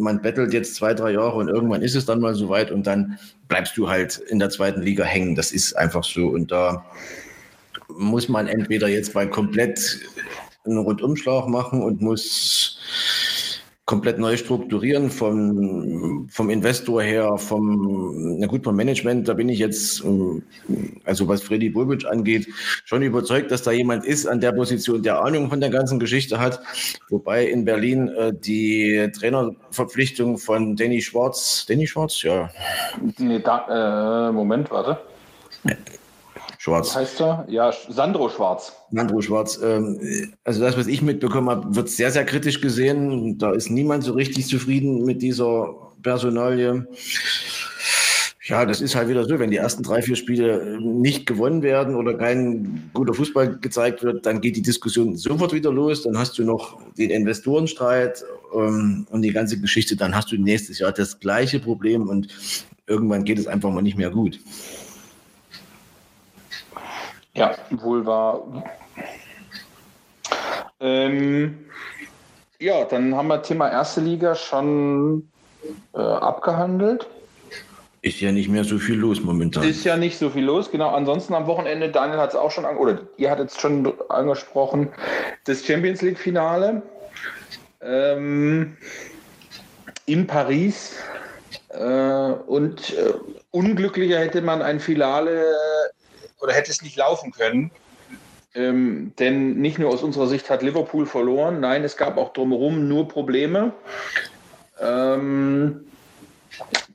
S2: Man bettelt jetzt zwei, drei Jahre und irgendwann ist es dann mal soweit und dann bleibst du halt in der zweiten Liga hängen. Das ist einfach so. Und da muss man entweder jetzt mal komplett einen Rundumschlag machen und muss komplett neu strukturieren vom, vom Investor her, vom, na gut, vom Management, da bin ich jetzt, ähm, also was Freddy Bobic angeht, schon überzeugt, dass da jemand ist an der Position, der Ahnung von der ganzen Geschichte hat. Wobei in Berlin äh, die Trainerverpflichtung von Danny Schwarz, Danny Schwarz, ja.
S1: Nee, da, äh, Moment, warte.
S2: Schwarz.
S1: Heißt er? Ja, Sandro Schwarz.
S2: Sandro Schwarz. Ähm, also das, was ich mitbekommen habe, wird sehr, sehr kritisch gesehen. Da ist niemand so richtig zufrieden mit dieser Personalie. Ja, das ist halt wieder so, wenn die ersten drei, vier Spiele nicht gewonnen werden oder kein guter Fußball gezeigt wird, dann geht die Diskussion sofort wieder los. Dann hast du noch den Investorenstreit ähm, und die ganze Geschichte. Dann hast du nächstes Jahr das gleiche Problem und irgendwann geht es einfach mal nicht mehr gut.
S1: Ja, wohl wahr. Ähm, Ja, dann haben wir Thema erste Liga schon äh, abgehandelt.
S2: Ist ja nicht mehr so viel los momentan.
S1: Ist ja nicht so viel los, genau. Ansonsten am Wochenende, Daniel hat es auch schon, oder ihr hattet es schon angesprochen, das Champions League-Finale ähm, in Paris. Äh, und äh, unglücklicher hätte man ein Finale oder hätte es nicht laufen können. Ähm, denn nicht nur aus unserer Sicht hat Liverpool verloren, nein, es gab auch drumherum nur Probleme. Ähm,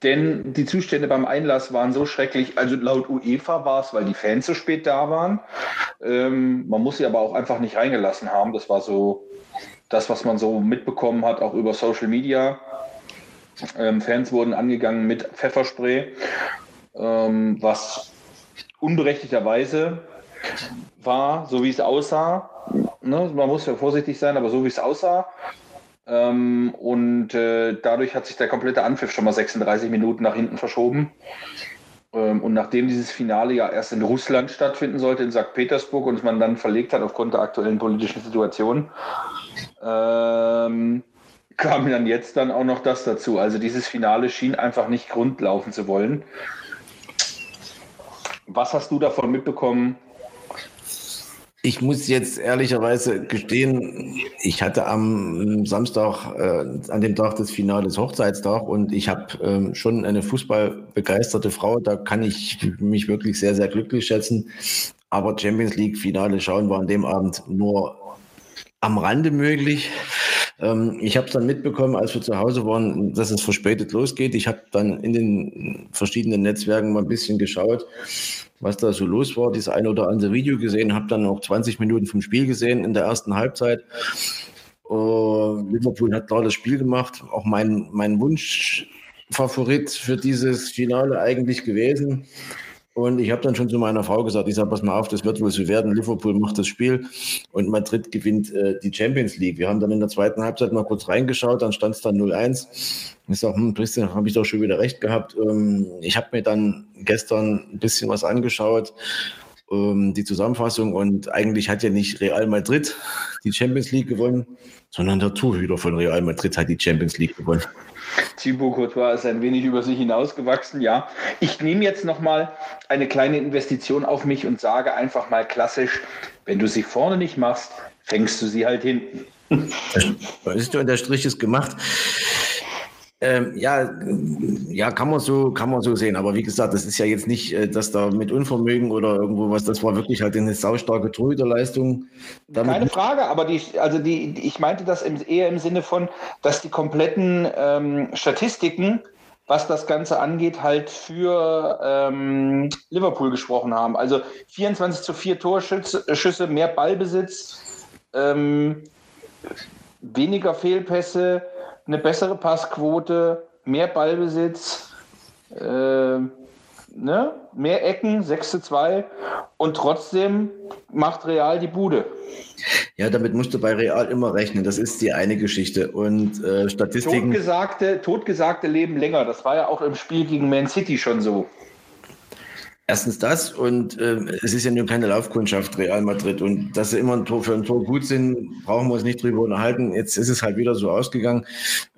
S1: denn die Zustände beim Einlass waren so schrecklich. Also laut UEFA war es, weil die Fans so spät da waren. Ähm, man muss sie aber auch einfach nicht reingelassen haben. Das war so das, was man so mitbekommen hat, auch über Social Media. Ähm, Fans wurden angegangen mit Pfefferspray, ähm, was unberechtigterweise war, so wie es aussah. Ne? Man muss ja vorsichtig sein, aber so wie es aussah. Ähm, und äh, dadurch hat sich der komplette Anpfiff schon mal 36 Minuten nach hinten verschoben. Ähm, und nachdem dieses Finale ja erst in Russland stattfinden sollte, in St. Petersburg, und man dann verlegt hat aufgrund der aktuellen politischen Situation, ähm, kam dann jetzt dann auch noch das dazu. Also dieses Finale schien einfach nicht grundlaufen zu wollen. Was hast du davon mitbekommen?
S2: Ich muss jetzt ehrlicherweise gestehen, ich hatte am Samstag, äh, an dem Tag des Finales Hochzeitstag und ich habe ähm, schon eine fußballbegeisterte Frau, da kann ich mich wirklich sehr, sehr glücklich schätzen. Aber Champions League Finale schauen war an dem Abend nur am Rande möglich. Ähm, ich habe es dann mitbekommen, als wir zu Hause waren, dass es verspätet losgeht. Ich habe dann in den verschiedenen Netzwerken mal ein bisschen geschaut, was da so los war. Dieses ein oder andere Video gesehen, habe dann auch 20 Minuten vom Spiel gesehen in der ersten Halbzeit. Uh, Liverpool hat klar das Spiel gemacht. Auch mein, mein Wunschfavorit für dieses Finale eigentlich gewesen. Und ich habe dann schon zu meiner Frau gesagt, ich sage, pass mal auf, das wird wohl so werden. Liverpool macht das Spiel und Madrid gewinnt äh, die Champions League. Wir haben dann in der zweiten Halbzeit mal kurz reingeschaut, dann stand es dann 0-1. Ich sage, hm, Christian, habe ich doch schon wieder recht gehabt. Ähm, ich habe mir dann gestern ein bisschen was angeschaut, ähm, die Zusammenfassung. Und eigentlich hat ja nicht Real Madrid die Champions League gewonnen, sondern der Torhüter von Real Madrid hat die Champions League gewonnen.
S1: Thibaut Courtois ist ein wenig über sich hinausgewachsen, ja. Ich nehme jetzt nochmal eine kleine Investition auf mich und sage einfach mal klassisch, wenn du sie vorne nicht machst, fängst du sie halt hinten. <laughs>
S2: Ist du, der Strich ist gemacht. Ähm, ja, ja, kann man so, kann man so sehen. Aber wie gesagt, das ist ja jetzt nicht, äh, dass da mit Unvermögen oder irgendwo was, das war wirklich halt eine saustarke Torhüterleistung.
S1: Damit Keine Frage, aber die, also die, ich meinte das im, eher im Sinne von, dass die kompletten ähm, Statistiken, was das Ganze angeht, halt für ähm, Liverpool gesprochen haben. Also 24 zu 4 Torschüsse, mehr Ballbesitz, ähm, weniger Fehlpässe eine bessere Passquote, mehr Ballbesitz, äh, ne? mehr Ecken, 6 zu 2 und trotzdem macht Real die Bude.
S2: Ja, damit musst du bei Real immer rechnen. Das ist die eine Geschichte. Und äh, Statistiken.
S1: Totgesagte, totgesagte leben länger. Das war ja auch im Spiel gegen Man City schon so.
S2: Erstens das und äh, es ist ja nur keine Laufkundschaft Real Madrid und dass sie immer ein Tor für ein Tor gut sind, brauchen wir uns nicht drüber unterhalten. Jetzt ist es halt wieder so ausgegangen.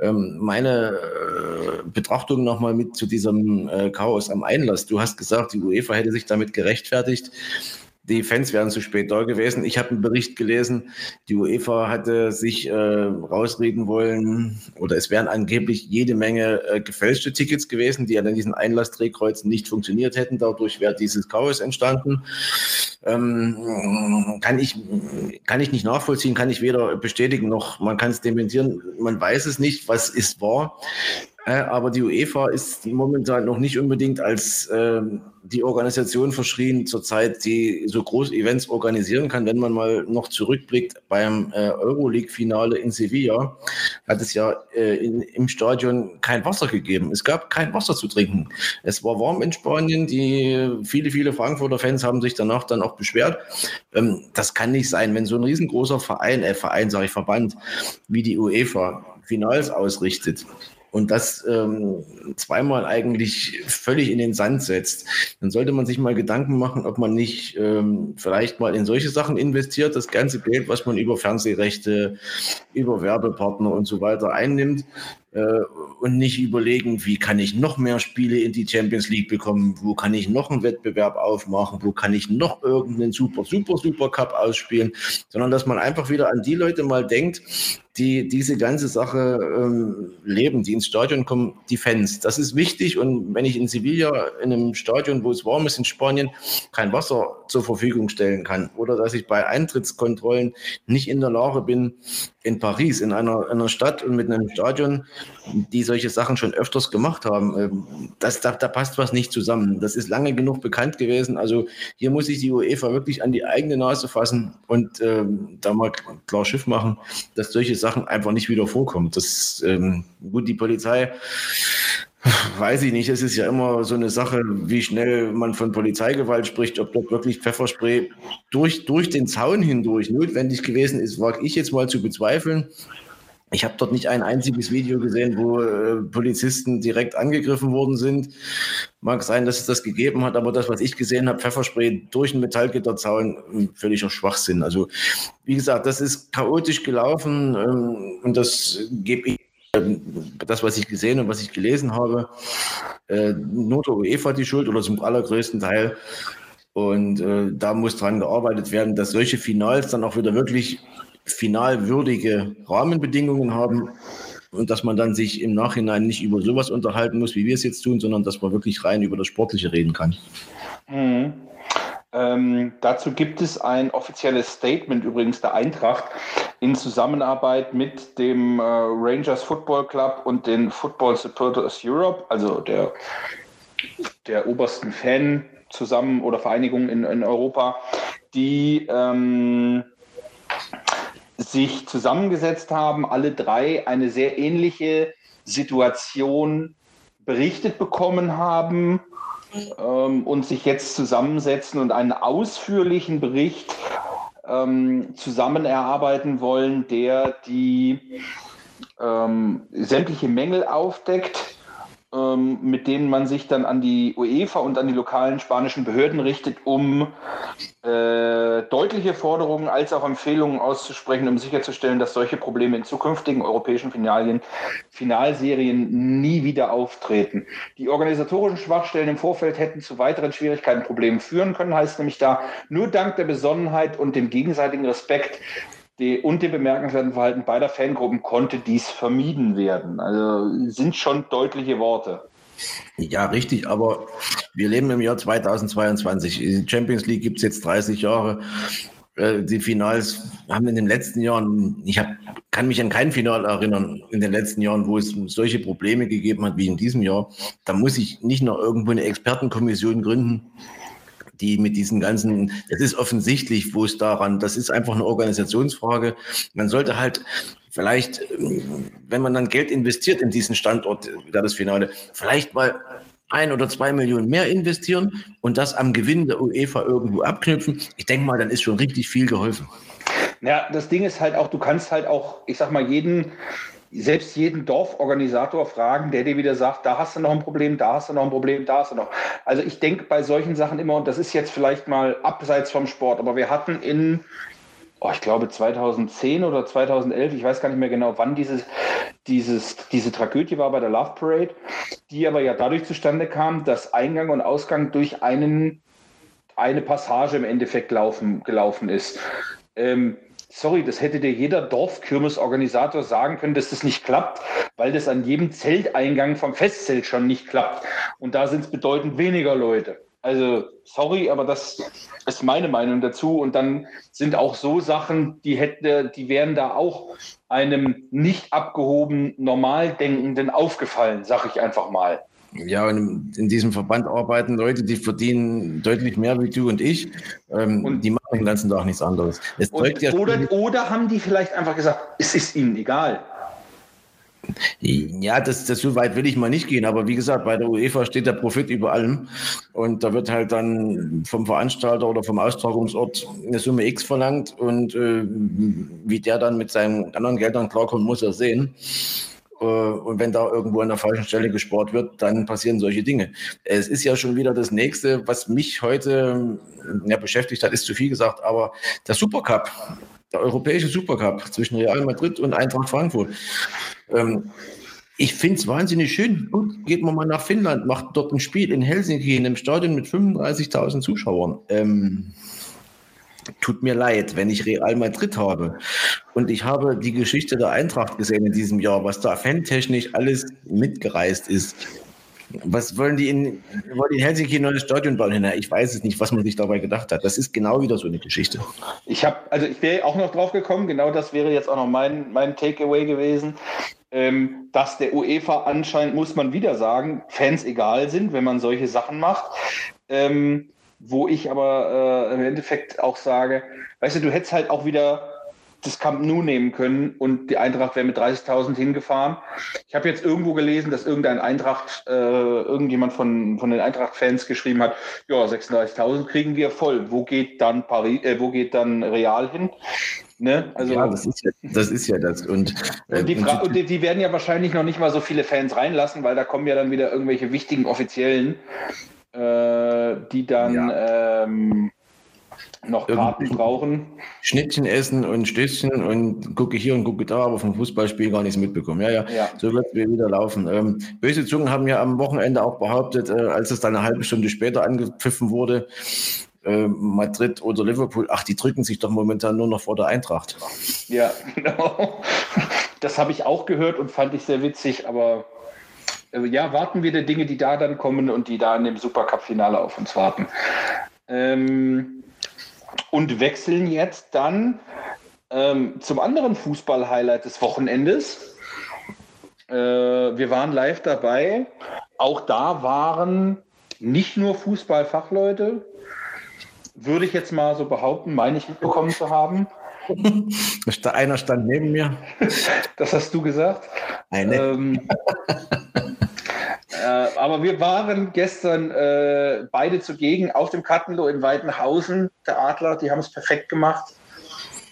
S2: Ähm, meine äh, Betrachtung nochmal mit zu diesem äh, Chaos am Einlass. Du hast gesagt, die UEFA hätte sich damit gerechtfertigt die Fans wären zu spät da gewesen. Ich habe einen Bericht gelesen, die UEFA hatte sich äh, rausreden wollen, oder es wären angeblich jede Menge äh, gefälschte Tickets gewesen, die an diesen Einlassdrehkreuzen nicht funktioniert hätten. Dadurch wäre dieses Chaos entstanden. Ähm, kann, ich, kann ich nicht nachvollziehen, kann ich weder bestätigen noch man kann es dementieren. Man weiß es nicht, was ist wahr. Äh, aber die UEFA ist momentan noch nicht unbedingt als äh, die Organisation verschrien zurzeit, die so große Events organisieren kann. Wenn man mal noch zurückblickt beim äh, Euroleague-Finale in Sevilla, hat es ja äh, in, im Stadion kein Wasser gegeben. Es gab kein Wasser zu trinken. Es war warm in Spanien. Die viele, viele Frankfurter Fans haben sich danach dann auch beschwert. Ähm, das kann nicht sein, wenn so ein riesengroßer Verein, äh, Verein sage ich Verband, wie die UEFA Finals ausrichtet und das ähm, zweimal eigentlich völlig in den Sand setzt, dann sollte man sich mal Gedanken machen, ob man nicht ähm, vielleicht mal in solche Sachen investiert, das ganze Geld, was man über Fernsehrechte, über Werbepartner und so weiter einnimmt, äh, und nicht überlegen, wie kann ich noch mehr Spiele in die Champions League bekommen, wo kann ich noch einen Wettbewerb aufmachen, wo kann ich noch irgendeinen super, super, super Cup ausspielen, sondern dass man einfach wieder an die Leute mal denkt, die diese ganze Sache ähm, leben, die ins Stadion kommen, die Fans. Das ist wichtig. Und wenn ich in Sevilla in einem Stadion, wo es warm ist in Spanien, kein Wasser zur Verfügung stellen kann oder dass ich bei Eintrittskontrollen nicht in der Lage bin, in Paris, in einer, einer Stadt und mit einem Stadion, die solche Sachen schon öfters gemacht haben, ähm, das, da, da passt was nicht zusammen. Das ist lange genug bekannt gewesen. Also hier muss sich die UEFA wirklich an die eigene Nase fassen und ähm, da mal klar Schiff machen, dass solche Sachen einfach nicht wieder vorkommen. Das, ähm, gut, die Polizei Weiß ich nicht. Es ist ja immer so eine Sache, wie schnell man von Polizeigewalt spricht, ob dort wirklich Pfefferspray durch, durch den Zaun hindurch notwendig gewesen ist, wage ich jetzt mal zu bezweifeln. Ich habe dort nicht ein einziges Video gesehen, wo äh, Polizisten direkt angegriffen worden sind. Mag sein, dass es das gegeben hat, aber das, was ich gesehen habe, Pfefferspray durch einen Metallgitterzaun, völliger Schwachsinn. Also, wie gesagt, das ist chaotisch gelaufen ähm, und das gebe ich das, was ich gesehen und was ich gelesen habe, äh, nur der UEFA die Schuld oder zum allergrößten Teil. Und äh, da muss dran gearbeitet werden, dass solche Finals dann auch wieder wirklich finalwürdige Rahmenbedingungen haben und dass man dann sich im Nachhinein nicht über sowas unterhalten muss, wie wir es jetzt tun, sondern dass man wirklich rein über das Sportliche reden kann.
S1: Mhm. Ähm, dazu gibt es ein offizielles Statement übrigens der Eintracht in Zusammenarbeit mit dem äh, Rangers Football Club und den Football Supporters Europe, also der, der obersten Fan zusammen oder Vereinigung in, in Europa, die ähm, sich zusammengesetzt haben, alle drei eine sehr ähnliche Situation berichtet bekommen haben ähm, und sich jetzt zusammensetzen und einen ausführlichen Bericht ähm, zusammen erarbeiten wollen, der die ähm, sämtliche Mängel aufdeckt mit denen man sich dann an die UEFA und an die lokalen spanischen Behörden richtet, um äh, deutliche Forderungen als auch Empfehlungen auszusprechen, um sicherzustellen, dass solche Probleme in zukünftigen europäischen Finalien, Finalserien nie wieder auftreten. Die organisatorischen Schwachstellen im Vorfeld hätten zu weiteren Schwierigkeiten, Problemen führen können, heißt nämlich da, nur dank der Besonnenheit und dem gegenseitigen Respekt die, und dem bemerkenswerten Verhalten beider Fangruppen konnte dies vermieden werden. Also sind schon deutliche Worte.
S2: Ja, richtig, aber wir leben im Jahr 2022. Die Champions League gibt es jetzt 30 Jahre. Äh, die Finals haben in den letzten Jahren, ich hab, kann mich an kein Final erinnern, in den letzten Jahren, wo es solche Probleme gegeben hat wie in diesem Jahr. Da muss ich nicht noch irgendwo eine Expertenkommission gründen die mit diesen ganzen, es ist offensichtlich, wo es daran, das ist einfach eine Organisationsfrage. Man sollte halt vielleicht, wenn man dann Geld investiert in diesen Standort, da das Finale, vielleicht mal ein oder zwei Millionen mehr investieren und das am Gewinn der UEFA irgendwo abknüpfen. Ich denke mal, dann ist schon richtig viel geholfen.
S1: Ja, das Ding ist halt auch, du kannst halt auch, ich sag mal, jeden selbst jeden Dorforganisator fragen, der dir wieder sagt, da hast du noch ein Problem, da hast du noch ein Problem, da hast du noch. Also ich denke bei solchen Sachen immer, und das ist jetzt vielleicht mal abseits vom Sport, aber wir hatten in, oh, ich glaube 2010 oder 2011, ich weiß gar nicht mehr genau, wann dieses, dieses, diese Tragödie war bei der Love Parade, die aber ja dadurch zustande kam, dass Eingang und Ausgang durch einen, eine Passage im Endeffekt laufen, gelaufen ist. Ähm, sorry, das hätte dir jeder Dorfkirmesorganisator sagen können, dass das nicht klappt, weil das an jedem Zelteingang vom Festzelt schon nicht klappt. Und da sind es bedeutend weniger Leute. Also, sorry, aber das ist meine Meinung dazu. Und dann sind auch so Sachen, die hätte, die wären da auch einem nicht abgehoben, normal Denkenden aufgefallen, sag ich einfach mal.
S2: Ja, und in diesem Verband arbeiten Leute, die verdienen deutlich mehr wie du und ich. Ähm, und die machen den ganzen Tag nichts anderes.
S1: Und, ja oder, oder haben die vielleicht einfach gesagt, es ist ihnen egal.
S2: Ja, das, das so weit will ich mal nicht gehen, aber wie gesagt, bei der UEFA steht der Profit über allem und da wird halt dann vom Veranstalter oder vom Austragungsort eine Summe X verlangt und äh, wie der dann mit seinen anderen Geldern klarkommt, muss er sehen. Äh, und wenn da irgendwo an der falschen Stelle gespart wird, dann passieren solche Dinge. Es ist ja schon wieder das nächste, was mich heute ja, beschäftigt hat, ist zu viel gesagt, aber der Supercup, der europäische Supercup zwischen Real Madrid und Eintracht Frankfurt. Ähm, ich finde es wahnsinnig schön. Gut, geht man mal nach Finnland, macht dort ein Spiel in Helsinki in einem Stadion mit 35.000 Zuschauern. Ähm, tut mir leid, wenn ich Real Madrid habe. Und ich habe die Geschichte der Eintracht gesehen in diesem Jahr, was da fantechnisch alles mitgereist ist. Was wollen die in, wollen in Helsinki ein neues Stadion bauen? Ich weiß es nicht, was man sich dabei gedacht hat. Das ist genau wieder so eine Geschichte.
S1: Ich habe, also ich wäre auch noch drauf gekommen, genau das wäre jetzt auch noch mein, mein Takeaway gewesen, ähm, dass der UEFA anscheinend, muss man wieder sagen, Fans egal sind, wenn man solche Sachen macht. Ähm, wo ich aber äh, im Endeffekt auch sage, weißt du, du hättest halt auch wieder das Camp Nou nehmen können und die Eintracht wäre mit 30.000 hingefahren. Ich habe jetzt irgendwo gelesen, dass irgendein Eintracht, äh, irgendjemand von, von den Eintracht-Fans geschrieben hat, ja, 36.000 kriegen wir voll. Wo geht dann Paris, äh, wo geht dann Real hin?
S2: Ne? Also, ja, das ist ja das. Ist ja das. Und,
S1: äh, die, und die, die, werden ja wahrscheinlich noch nicht mal so viele Fans reinlassen, weil da kommen ja dann wieder irgendwelche wichtigen Offiziellen äh, die dann ja. ähm, noch Karten brauchen.
S2: Schnittchen essen und Stößchen und gucke hier und gucke da, aber vom Fußballspiel gar nichts mitbekommen. Ja, ja, ja. so wird es wieder laufen. Ähm, böse Zungen haben ja am Wochenende auch behauptet, äh, als es dann eine halbe Stunde später angepfiffen wurde, äh, Madrid oder Liverpool, ach, die drücken sich doch momentan nur noch vor der Eintracht.
S1: Ja, <laughs> genau. Das habe ich auch gehört und fand ich sehr witzig, aber äh, ja, warten wir die Dinge, die da dann kommen und die da in dem Supercup-Finale auf uns warten. Ähm, und wechseln jetzt dann ähm, zum anderen Fußball-Highlight des Wochenendes. Äh, wir waren live dabei. Auch da waren nicht nur Fußballfachleute, würde ich jetzt mal so behaupten, meine ich mitbekommen zu haben.
S2: Einer stand neben mir.
S1: Das hast du gesagt.
S2: Eine. Ähm, <laughs>
S1: äh, aber wir waren gestern äh, beide zugegen auf dem Kattenloh in Weidenhausen. Der Adler, die haben es perfekt gemacht.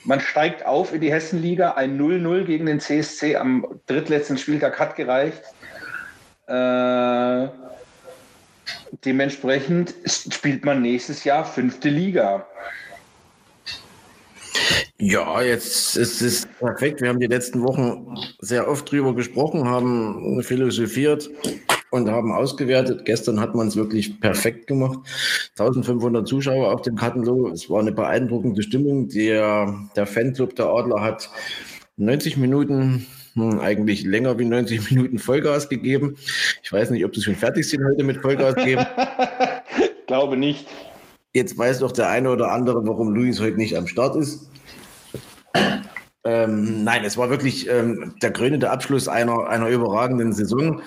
S1: Man steigt auf in die Hessenliga. Ein 0-0 gegen den CSC am drittletzten Spieltag hat gereicht. Äh, dementsprechend spielt man nächstes Jahr fünfte Liga.
S2: Ja, jetzt ist es perfekt. Wir haben die letzten Wochen sehr oft drüber gesprochen, haben philosophiert und haben ausgewertet. Gestern hat man es wirklich perfekt gemacht. 1500 Zuschauer auf dem Kartenloh. Es war eine beeindruckende Stimmung. Der, der Fanclub der Adler hat 90 Minuten hm, eigentlich länger wie 90 Minuten Vollgas gegeben. Ich weiß nicht, ob sie schon fertig sind heute mit Vollgas geben. <laughs>
S1: Glaube nicht.
S2: Jetzt weiß doch der eine oder andere, warum Luis heute nicht am Start ist. Ähm, nein, es war wirklich ähm, der krönende Abschluss einer, einer überragenden Saison.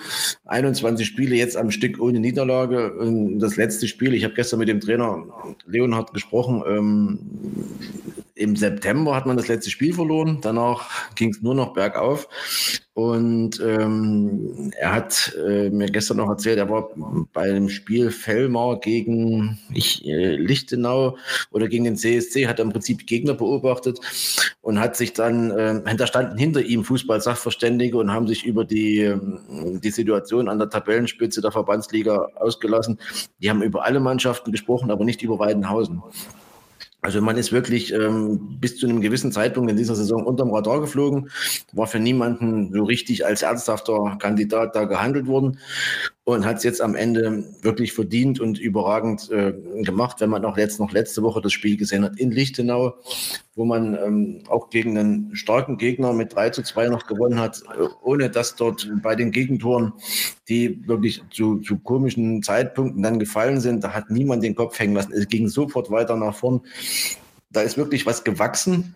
S2: 21 Spiele jetzt am Stück ohne Niederlage. Und das letzte Spiel, ich habe gestern mit dem Trainer Leonhard gesprochen, ähm, im September hat man das letzte Spiel verloren. Danach ging es nur noch bergauf. Und ähm, er hat äh, mir gestern noch erzählt, er war bei dem Spiel Fellmar gegen ich, äh, Lichtenau oder gegen den CSC, hat im Prinzip Gegner beobachtet und hat sich dann, äh, da standen hinter ihm Fußball-Sachverständige und haben sich über die, äh, die Situation an der Tabellenspitze der Verbandsliga ausgelassen. Die haben über alle Mannschaften gesprochen, aber nicht über Weidenhausen. Also man ist wirklich ähm, bis zu einem gewissen Zeitpunkt in dieser Saison unterm Radar geflogen, war für niemanden so richtig als ernsthafter Kandidat da gehandelt worden und hat es jetzt am Ende wirklich verdient und überragend äh, gemacht, wenn man auch jetzt noch letzte Woche das Spiel gesehen hat in Lichtenau, wo man ähm, auch gegen einen starken Gegner mit 3 zu 2 noch gewonnen hat, äh, ohne dass dort bei den Gegentoren, die wirklich zu, zu komischen Zeitpunkten dann gefallen sind, da hat niemand den Kopf hängen lassen. Es ging sofort weiter nach vorn. Da ist wirklich was gewachsen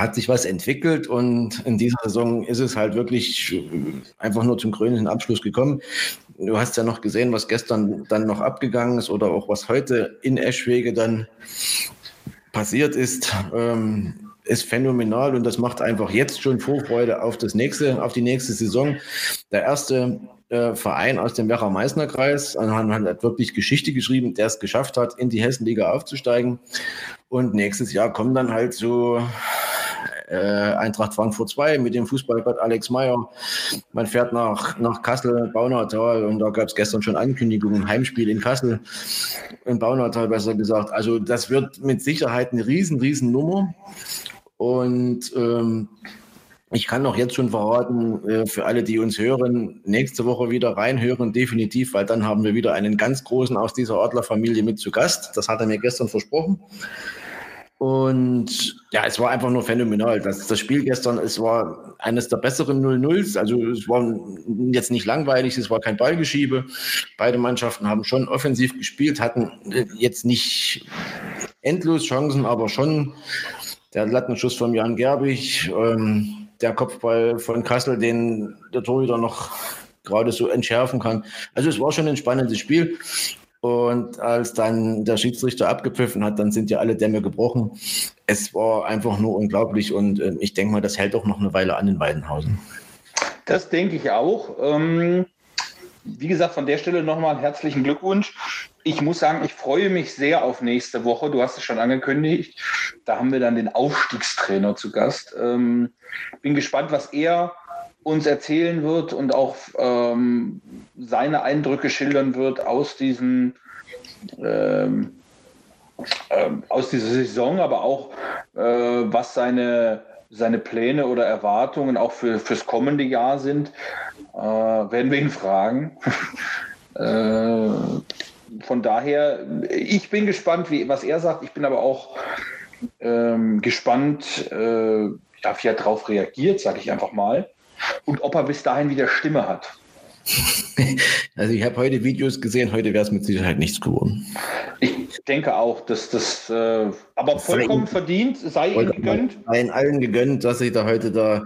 S2: hat sich was entwickelt und in dieser Saison ist es halt wirklich äh, einfach nur zum krönenden Abschluss gekommen. Du hast ja noch gesehen, was gestern dann noch abgegangen ist oder auch was heute in Eschwege dann passiert ist. Ähm, ist phänomenal und das macht einfach jetzt schon Vorfreude auf das nächste, auf die nächste Saison. Der erste äh, Verein aus dem Werra-Meißner-Kreis hat wirklich Geschichte geschrieben, der es geschafft hat, in die Hessenliga aufzusteigen. Und nächstes Jahr kommen dann halt so äh, Eintracht Frankfurt 2 mit dem Fußballgott Alex Meyer. Man fährt nach, nach Kassel, Baunatal und da gab es gestern schon Ankündigungen, Heimspiel in Kassel, in Baunatal besser gesagt. Also das wird mit Sicherheit eine riesen, riesen Nummer. Und ähm, ich kann auch jetzt schon verraten, äh, für alle, die uns hören, nächste Woche wieder reinhören, definitiv, weil dann haben wir wieder einen ganz großen aus dieser Adlerfamilie mit zu Gast. Das hat er mir gestern versprochen. Und ja, es war einfach nur phänomenal. Das, das Spiel gestern, es war eines der besseren 0-0s. Also es war jetzt nicht langweilig, es war kein Ballgeschiebe. Beide Mannschaften haben schon offensiv gespielt, hatten äh, jetzt nicht endlos Chancen, aber schon der Lattenschuss von Jan Gerbig. Ähm, der Kopfball von Kassel, den der Torhüter noch gerade so entschärfen kann. Also es war schon ein spannendes Spiel. Und als dann der Schiedsrichter abgepfiffen hat, dann sind ja alle Dämme gebrochen. Es war einfach nur unglaublich und äh, ich denke mal, das hält auch noch eine Weile an in Weidenhausen.
S1: Das denke ich auch. Ähm, wie gesagt, von der Stelle nochmal herzlichen Glückwunsch. Ich muss sagen, ich freue mich sehr auf nächste Woche. Du hast es schon angekündigt. Da haben wir dann den Aufstiegstrainer zu Gast. Ähm, bin gespannt, was er uns erzählen wird und auch ähm, seine Eindrücke schildern wird aus diesen ähm, äh, aus dieser Saison, aber auch äh, was seine, seine Pläne oder Erwartungen auch für, fürs kommende Jahr sind, äh, werden wir ihn fragen. <laughs> Äh, von daher, ich bin gespannt, wie, was er sagt. Ich bin aber auch ähm, gespannt, äh, ja, wie er darauf reagiert, sage ich einfach mal. Und ob er bis dahin wieder Stimme hat. <laughs>
S2: Also ich habe heute Videos gesehen, heute wäre es mit Sicherheit nichts geworden.
S1: Ich denke auch, dass das äh, aber vollkommen sei verdient, sei ihm gegönnt.
S2: Sei allen gegönnt, dass sie da heute da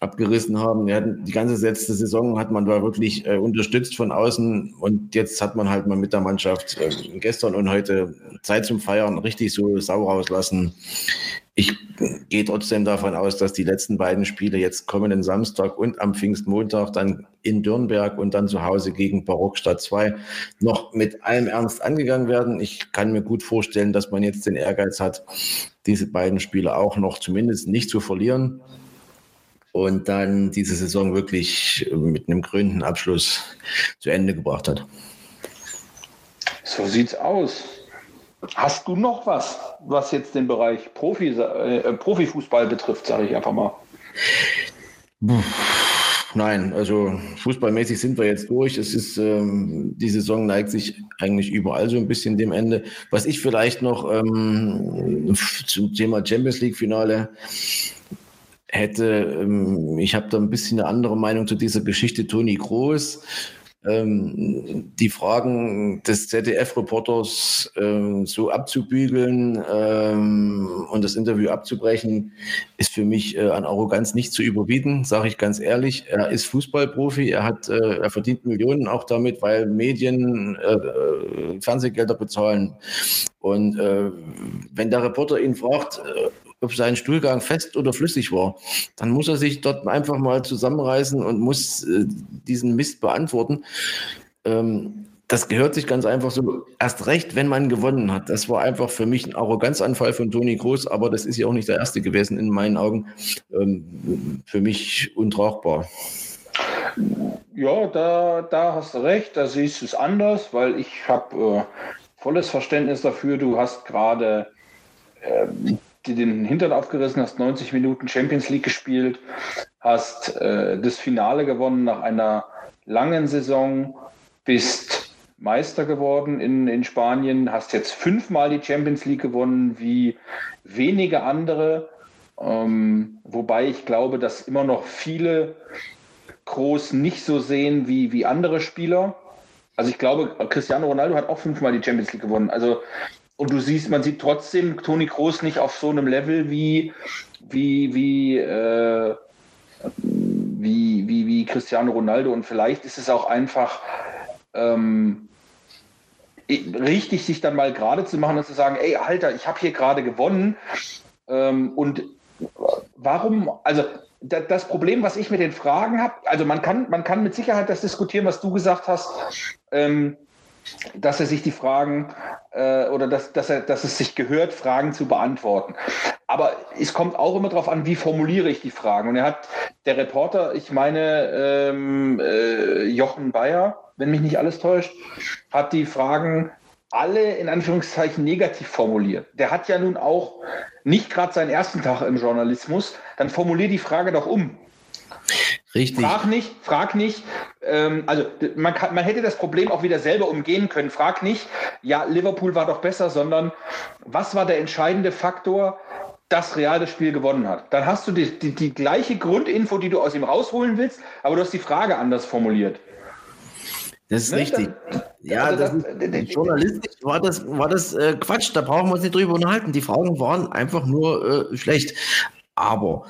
S2: abgerissen haben. Ja, die ganze letzte Saison hat man da wirklich äh, unterstützt von außen und jetzt hat man halt mal mit der Mannschaft äh, gestern und heute Zeit zum Feiern richtig so sau rauslassen. Ich gehe trotzdem davon aus, dass die letzten beiden Spiele jetzt kommenden Samstag und am Pfingstmontag dann in Dürnberg und dann zu Hause gegen Barockstadt 2 noch mit allem Ernst angegangen werden. Ich kann mir gut vorstellen, dass man jetzt den Ehrgeiz hat, diese beiden Spiele auch noch zumindest nicht zu verlieren und dann diese Saison wirklich mit einem grünen Abschluss zu Ende gebracht hat.
S1: So sieht's aus. Hast du noch was, was jetzt den Bereich Profi, äh, Profifußball betrifft, sage ich einfach mal?
S2: Nein, also fußballmäßig sind wir jetzt durch. Es ist, ähm, die Saison neigt sich eigentlich überall so ein bisschen dem Ende. Was ich vielleicht noch ähm, zum Thema Champions League Finale hätte, ähm, ich habe da ein bisschen eine andere Meinung zu dieser Geschichte Toni Groß. Ähm, die Fragen des ZDF-Reporters ähm, so abzubügeln ähm, und das Interview abzubrechen, ist für mich äh, an Arroganz nicht zu überbieten, sage ich ganz ehrlich. Er ist Fußballprofi, er hat, äh, er verdient Millionen auch damit, weil Medien äh, äh Fernsehgelder bezahlen. Und äh, wenn der Reporter ihn fragt, äh, ob sein Stuhlgang fest oder flüssig war. Dann muss er sich dort einfach mal zusammenreißen und muss äh, diesen Mist beantworten. Ähm, das gehört sich ganz einfach so, erst recht, wenn man gewonnen hat. Das war einfach für mich ein Arroganzanfall von Toni Groß, aber das ist ja auch nicht der erste gewesen in meinen Augen. Ähm, für mich untragbar.
S1: Ja, da, da hast du recht, da siehst du es anders, weil ich habe äh, volles Verständnis dafür. Du hast gerade äh, dir den Hintern aufgerissen, hast 90 Minuten Champions League gespielt, hast äh, das Finale gewonnen nach einer langen Saison, bist Meister geworden in, in Spanien, hast jetzt fünfmal die Champions League gewonnen, wie wenige andere. Ähm, wobei ich glaube, dass immer noch viele Groß nicht so sehen wie, wie andere Spieler. Also ich glaube, Cristiano Ronaldo hat auch fünfmal die Champions League gewonnen. Also und du siehst, man sieht trotzdem Toni Kroos nicht auf so einem Level wie, wie, wie, äh, wie, wie, wie Cristiano Ronaldo. Und vielleicht ist es auch einfach ähm, richtig, sich dann mal gerade zu machen und zu sagen, ey, Alter, ich habe hier gerade gewonnen. Ähm, und warum, also das Problem, was ich mit den Fragen habe, also man kann, man kann mit Sicherheit das diskutieren, was du gesagt hast. Ähm, dass er sich die Fragen äh, oder dass, dass, er, dass es sich gehört, Fragen zu beantworten. aber es kommt auch immer darauf an, wie formuliere ich die Fragen. Und er hat, der Reporter, ich meine ähm, äh, Jochen Bayer, wenn mich nicht alles täuscht, hat die Fragen alle in Anführungszeichen negativ formuliert. Der hat ja nun auch nicht gerade seinen ersten Tag im Journalismus. Dann formulier die Frage doch um.
S2: Richtig.
S1: Frag nicht, frag nicht, ähm, also man, kann, man hätte das Problem auch wieder selber umgehen können. Frag nicht, ja, Liverpool war doch besser, sondern was war der entscheidende Faktor, dass Real das Spiel gewonnen hat? Dann hast du die, die, die gleiche Grundinfo, die du aus ihm rausholen willst, aber du hast die Frage anders formuliert.
S2: Das ist ne? richtig. Das, ja, also das, das, journalistisch war das, war das äh, Quatsch, da brauchen wir uns nicht drüber unterhalten. Die Fragen waren einfach nur äh, schlecht. Aber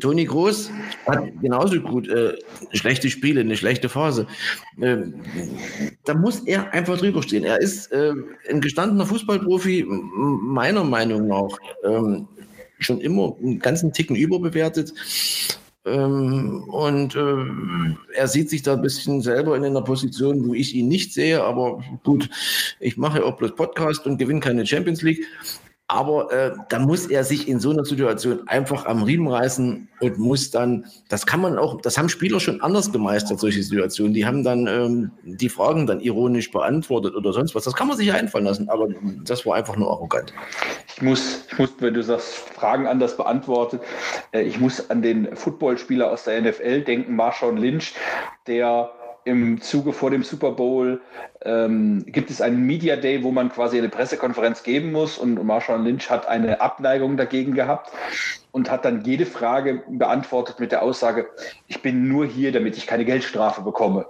S2: Toni Groß hat genauso gut äh, schlechte Spiele, eine schlechte Phase. Äh, da muss er einfach drüber stehen. Er ist äh, ein gestandener Fußballprofi, meiner Meinung nach, ähm, schon immer einen ganzen Ticken überbewertet. Ähm, und äh, er sieht sich da ein bisschen selber in einer Position, wo ich ihn nicht sehe. Aber gut, ich mache auch bloß Podcast und gewinne keine Champions League. Aber äh, da muss er sich in so einer Situation einfach am Riemen reißen und muss dann, das kann man auch, das haben Spieler schon anders gemeistert, solche Situationen. Die haben dann ähm, die Fragen dann ironisch beantwortet oder sonst was. Das kann man sich einfallen lassen, aber das war einfach nur arrogant.
S1: Ich muss, ich muss wenn du sagst, Fragen anders beantwortet, äh, ich muss an den Footballspieler aus der NFL denken, Marshawn Lynch, der im Zuge vor dem Super Bowl ähm, gibt es einen Media Day, wo man quasi eine Pressekonferenz geben muss und Marshall Lynch hat eine Abneigung dagegen gehabt und hat dann jede Frage beantwortet mit der Aussage, ich bin nur hier, damit ich keine Geldstrafe bekomme.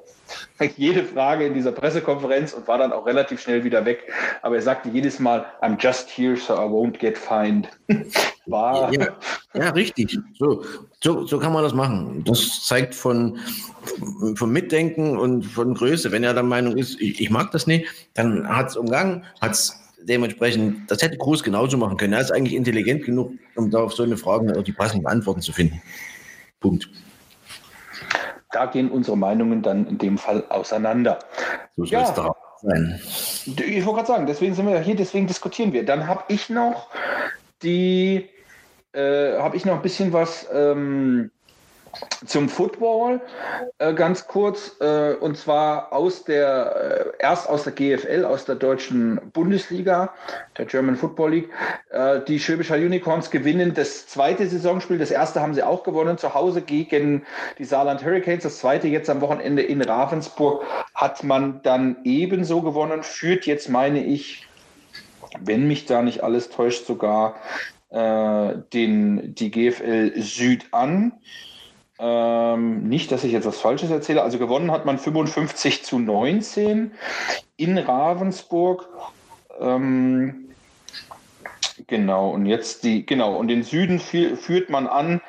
S1: Jede Frage in dieser Pressekonferenz und war dann auch relativ schnell wieder weg. Aber er sagte jedes Mal, I'm just here, so I won't get fined. <laughs>
S2: War ja, ja, richtig. So, so, so kann man das machen. Das zeigt von, von Mitdenken und von Größe. Wenn er der Meinung ist, ich, ich mag das nicht, dann hat es umgangen, hat es dementsprechend, das hätte Groß genauso machen können. Er ist eigentlich intelligent genug, um da auf so eine Frage auch die passenden Antworten zu finden. Punkt.
S1: Da gehen unsere Meinungen dann in dem Fall auseinander.
S2: So soll ja. es da sein.
S1: Ich wollte gerade sagen, deswegen sind wir ja hier, deswegen diskutieren wir. Dann habe ich noch die äh, habe ich noch ein bisschen was ähm, zum Football äh, ganz kurz äh, und zwar aus der äh, erst aus der GFL aus der deutschen Bundesliga der German Football League. Äh, die Schwäbischer Unicorns gewinnen das zweite Saisonspiel. Das erste haben sie auch gewonnen zu Hause gegen die Saarland Hurricanes. Das zweite jetzt am Wochenende in Ravensburg hat man dann ebenso gewonnen führt jetzt meine ich wenn mich da nicht alles täuscht sogar äh, den, die GFL Süd an. Ähm, nicht, dass ich jetzt was Falsches erzähle. Also gewonnen hat man 55 zu 19 in Ravensburg. Ähm, genau, und jetzt die, genau, und den Süden führt man an,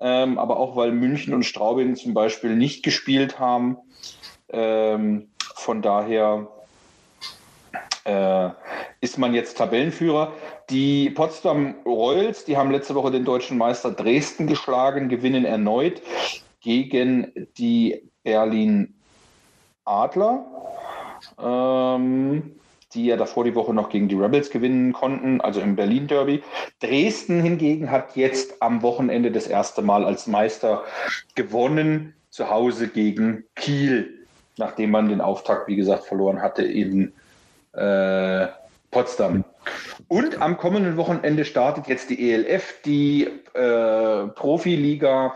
S1: ähm, aber auch weil München und Straubing zum Beispiel nicht gespielt haben. Ähm, von daher äh, ist man jetzt Tabellenführer. Die Potsdam Royals, die haben letzte Woche den deutschen Meister Dresden geschlagen, gewinnen erneut gegen die Berlin Adler, ähm, die ja davor die Woche noch gegen die Rebels gewinnen konnten, also im Berlin Derby. Dresden hingegen hat jetzt am Wochenende das erste Mal als Meister gewonnen, zu Hause gegen Kiel, nachdem man den Auftakt, wie gesagt, verloren hatte in äh, Potsdam. Und am kommenden Wochenende startet jetzt die ELF, die äh, Profiliga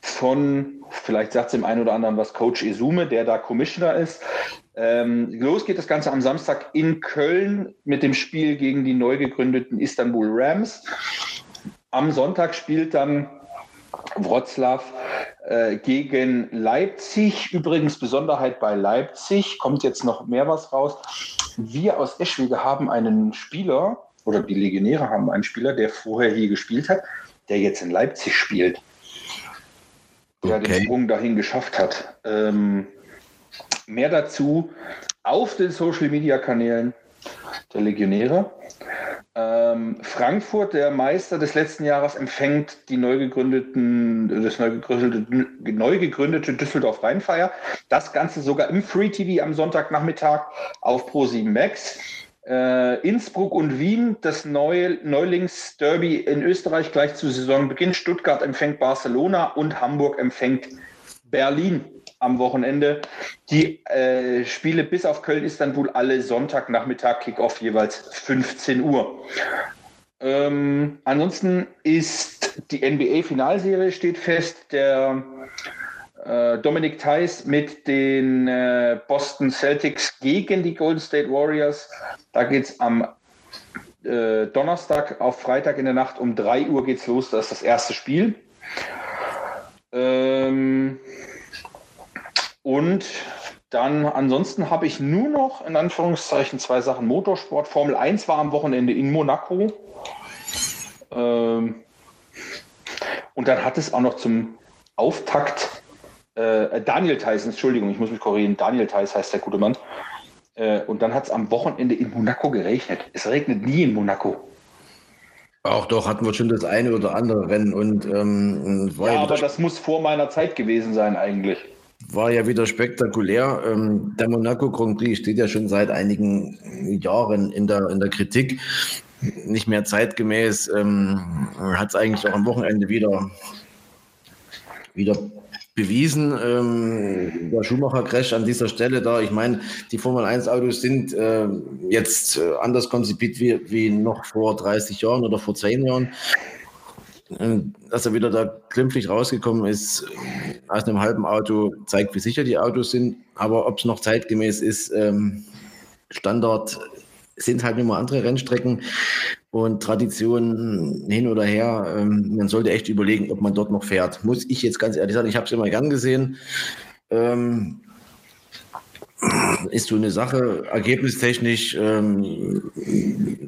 S1: von, vielleicht sagt es dem einen oder anderen was, Coach Izume, der da Commissioner ist. Ähm, los geht das Ganze am Samstag in Köln mit dem Spiel gegen die neu gegründeten Istanbul Rams. Am Sonntag spielt dann Wroclaw äh, gegen Leipzig. Übrigens Besonderheit bei Leipzig, kommt jetzt noch mehr was raus. Wir aus Eschwege haben einen Spieler, oder die Legionäre haben einen Spieler, der vorher hier gespielt hat, der jetzt in Leipzig spielt. Der okay. den Sprung dahin geschafft hat. Ähm, mehr dazu auf den Social Media Kanälen der Legionäre. Ähm, Frankfurt, der Meister des letzten Jahres, empfängt die neu gegründeten, das neu gegründete, neu gegründete Düsseldorf Rheinfeier. Das Ganze sogar im Free TV am Sonntagnachmittag auf Pro7 Max. Äh, Innsbruck und Wien, das Neu Neulings-Derby in Österreich gleich zu Saisonbeginn. Stuttgart empfängt Barcelona und Hamburg empfängt Berlin am Wochenende. Die äh, Spiele bis auf Köln-Istanbul alle Sonntagnachmittag, Kickoff jeweils 15 Uhr. Ähm, ansonsten ist die NBA-Finalserie steht fest. Der äh, Dominik Theiss mit den äh, Boston Celtics gegen die Golden State Warriors. Da geht es am äh, Donnerstag auf Freitag in der Nacht um 3 Uhr geht's los. Das ist das erste Spiel. Ähm, und dann ansonsten habe ich nur noch in Anführungszeichen zwei Sachen Motorsport. Formel 1 war am Wochenende in Monaco. Ähm, und dann hat es auch noch zum Auftakt äh, Daniel Theiss, Entschuldigung, ich muss mich korrigieren, Daniel Theiss heißt der gute Mann. Äh, und dann hat es am Wochenende in Monaco geregnet. Es regnet nie in Monaco.
S2: Auch doch hatten wir schon das eine oder andere Rennen und ähm,
S1: ja, aber das muss vor meiner Zeit gewesen sein eigentlich.
S2: War ja wieder spektakulär. Ähm, der Monaco Grand Prix steht ja schon seit einigen Jahren in der, in der Kritik. Nicht mehr zeitgemäß. Ähm, Hat es eigentlich auch am Wochenende wieder, wieder bewiesen. Ähm, der Schumacher-Crash an dieser Stelle da, ich meine, die Formel-1-Autos sind äh, jetzt anders konzipiert wie, wie noch vor 30 Jahren oder vor 10 Jahren. Äh, dass er wieder da glimpflich rausgekommen ist äh, aus einem halben Auto, zeigt, wie sicher die Autos sind. Aber ob es noch zeitgemäß ist, ähm, Standard sind halt immer andere Rennstrecken und Traditionen hin oder her. Ähm, man sollte echt überlegen, ob man dort noch fährt. Muss ich jetzt ganz ehrlich sagen, ich habe es immer gern gesehen. Ähm, ist so eine Sache, ergebnistechnisch. Ähm,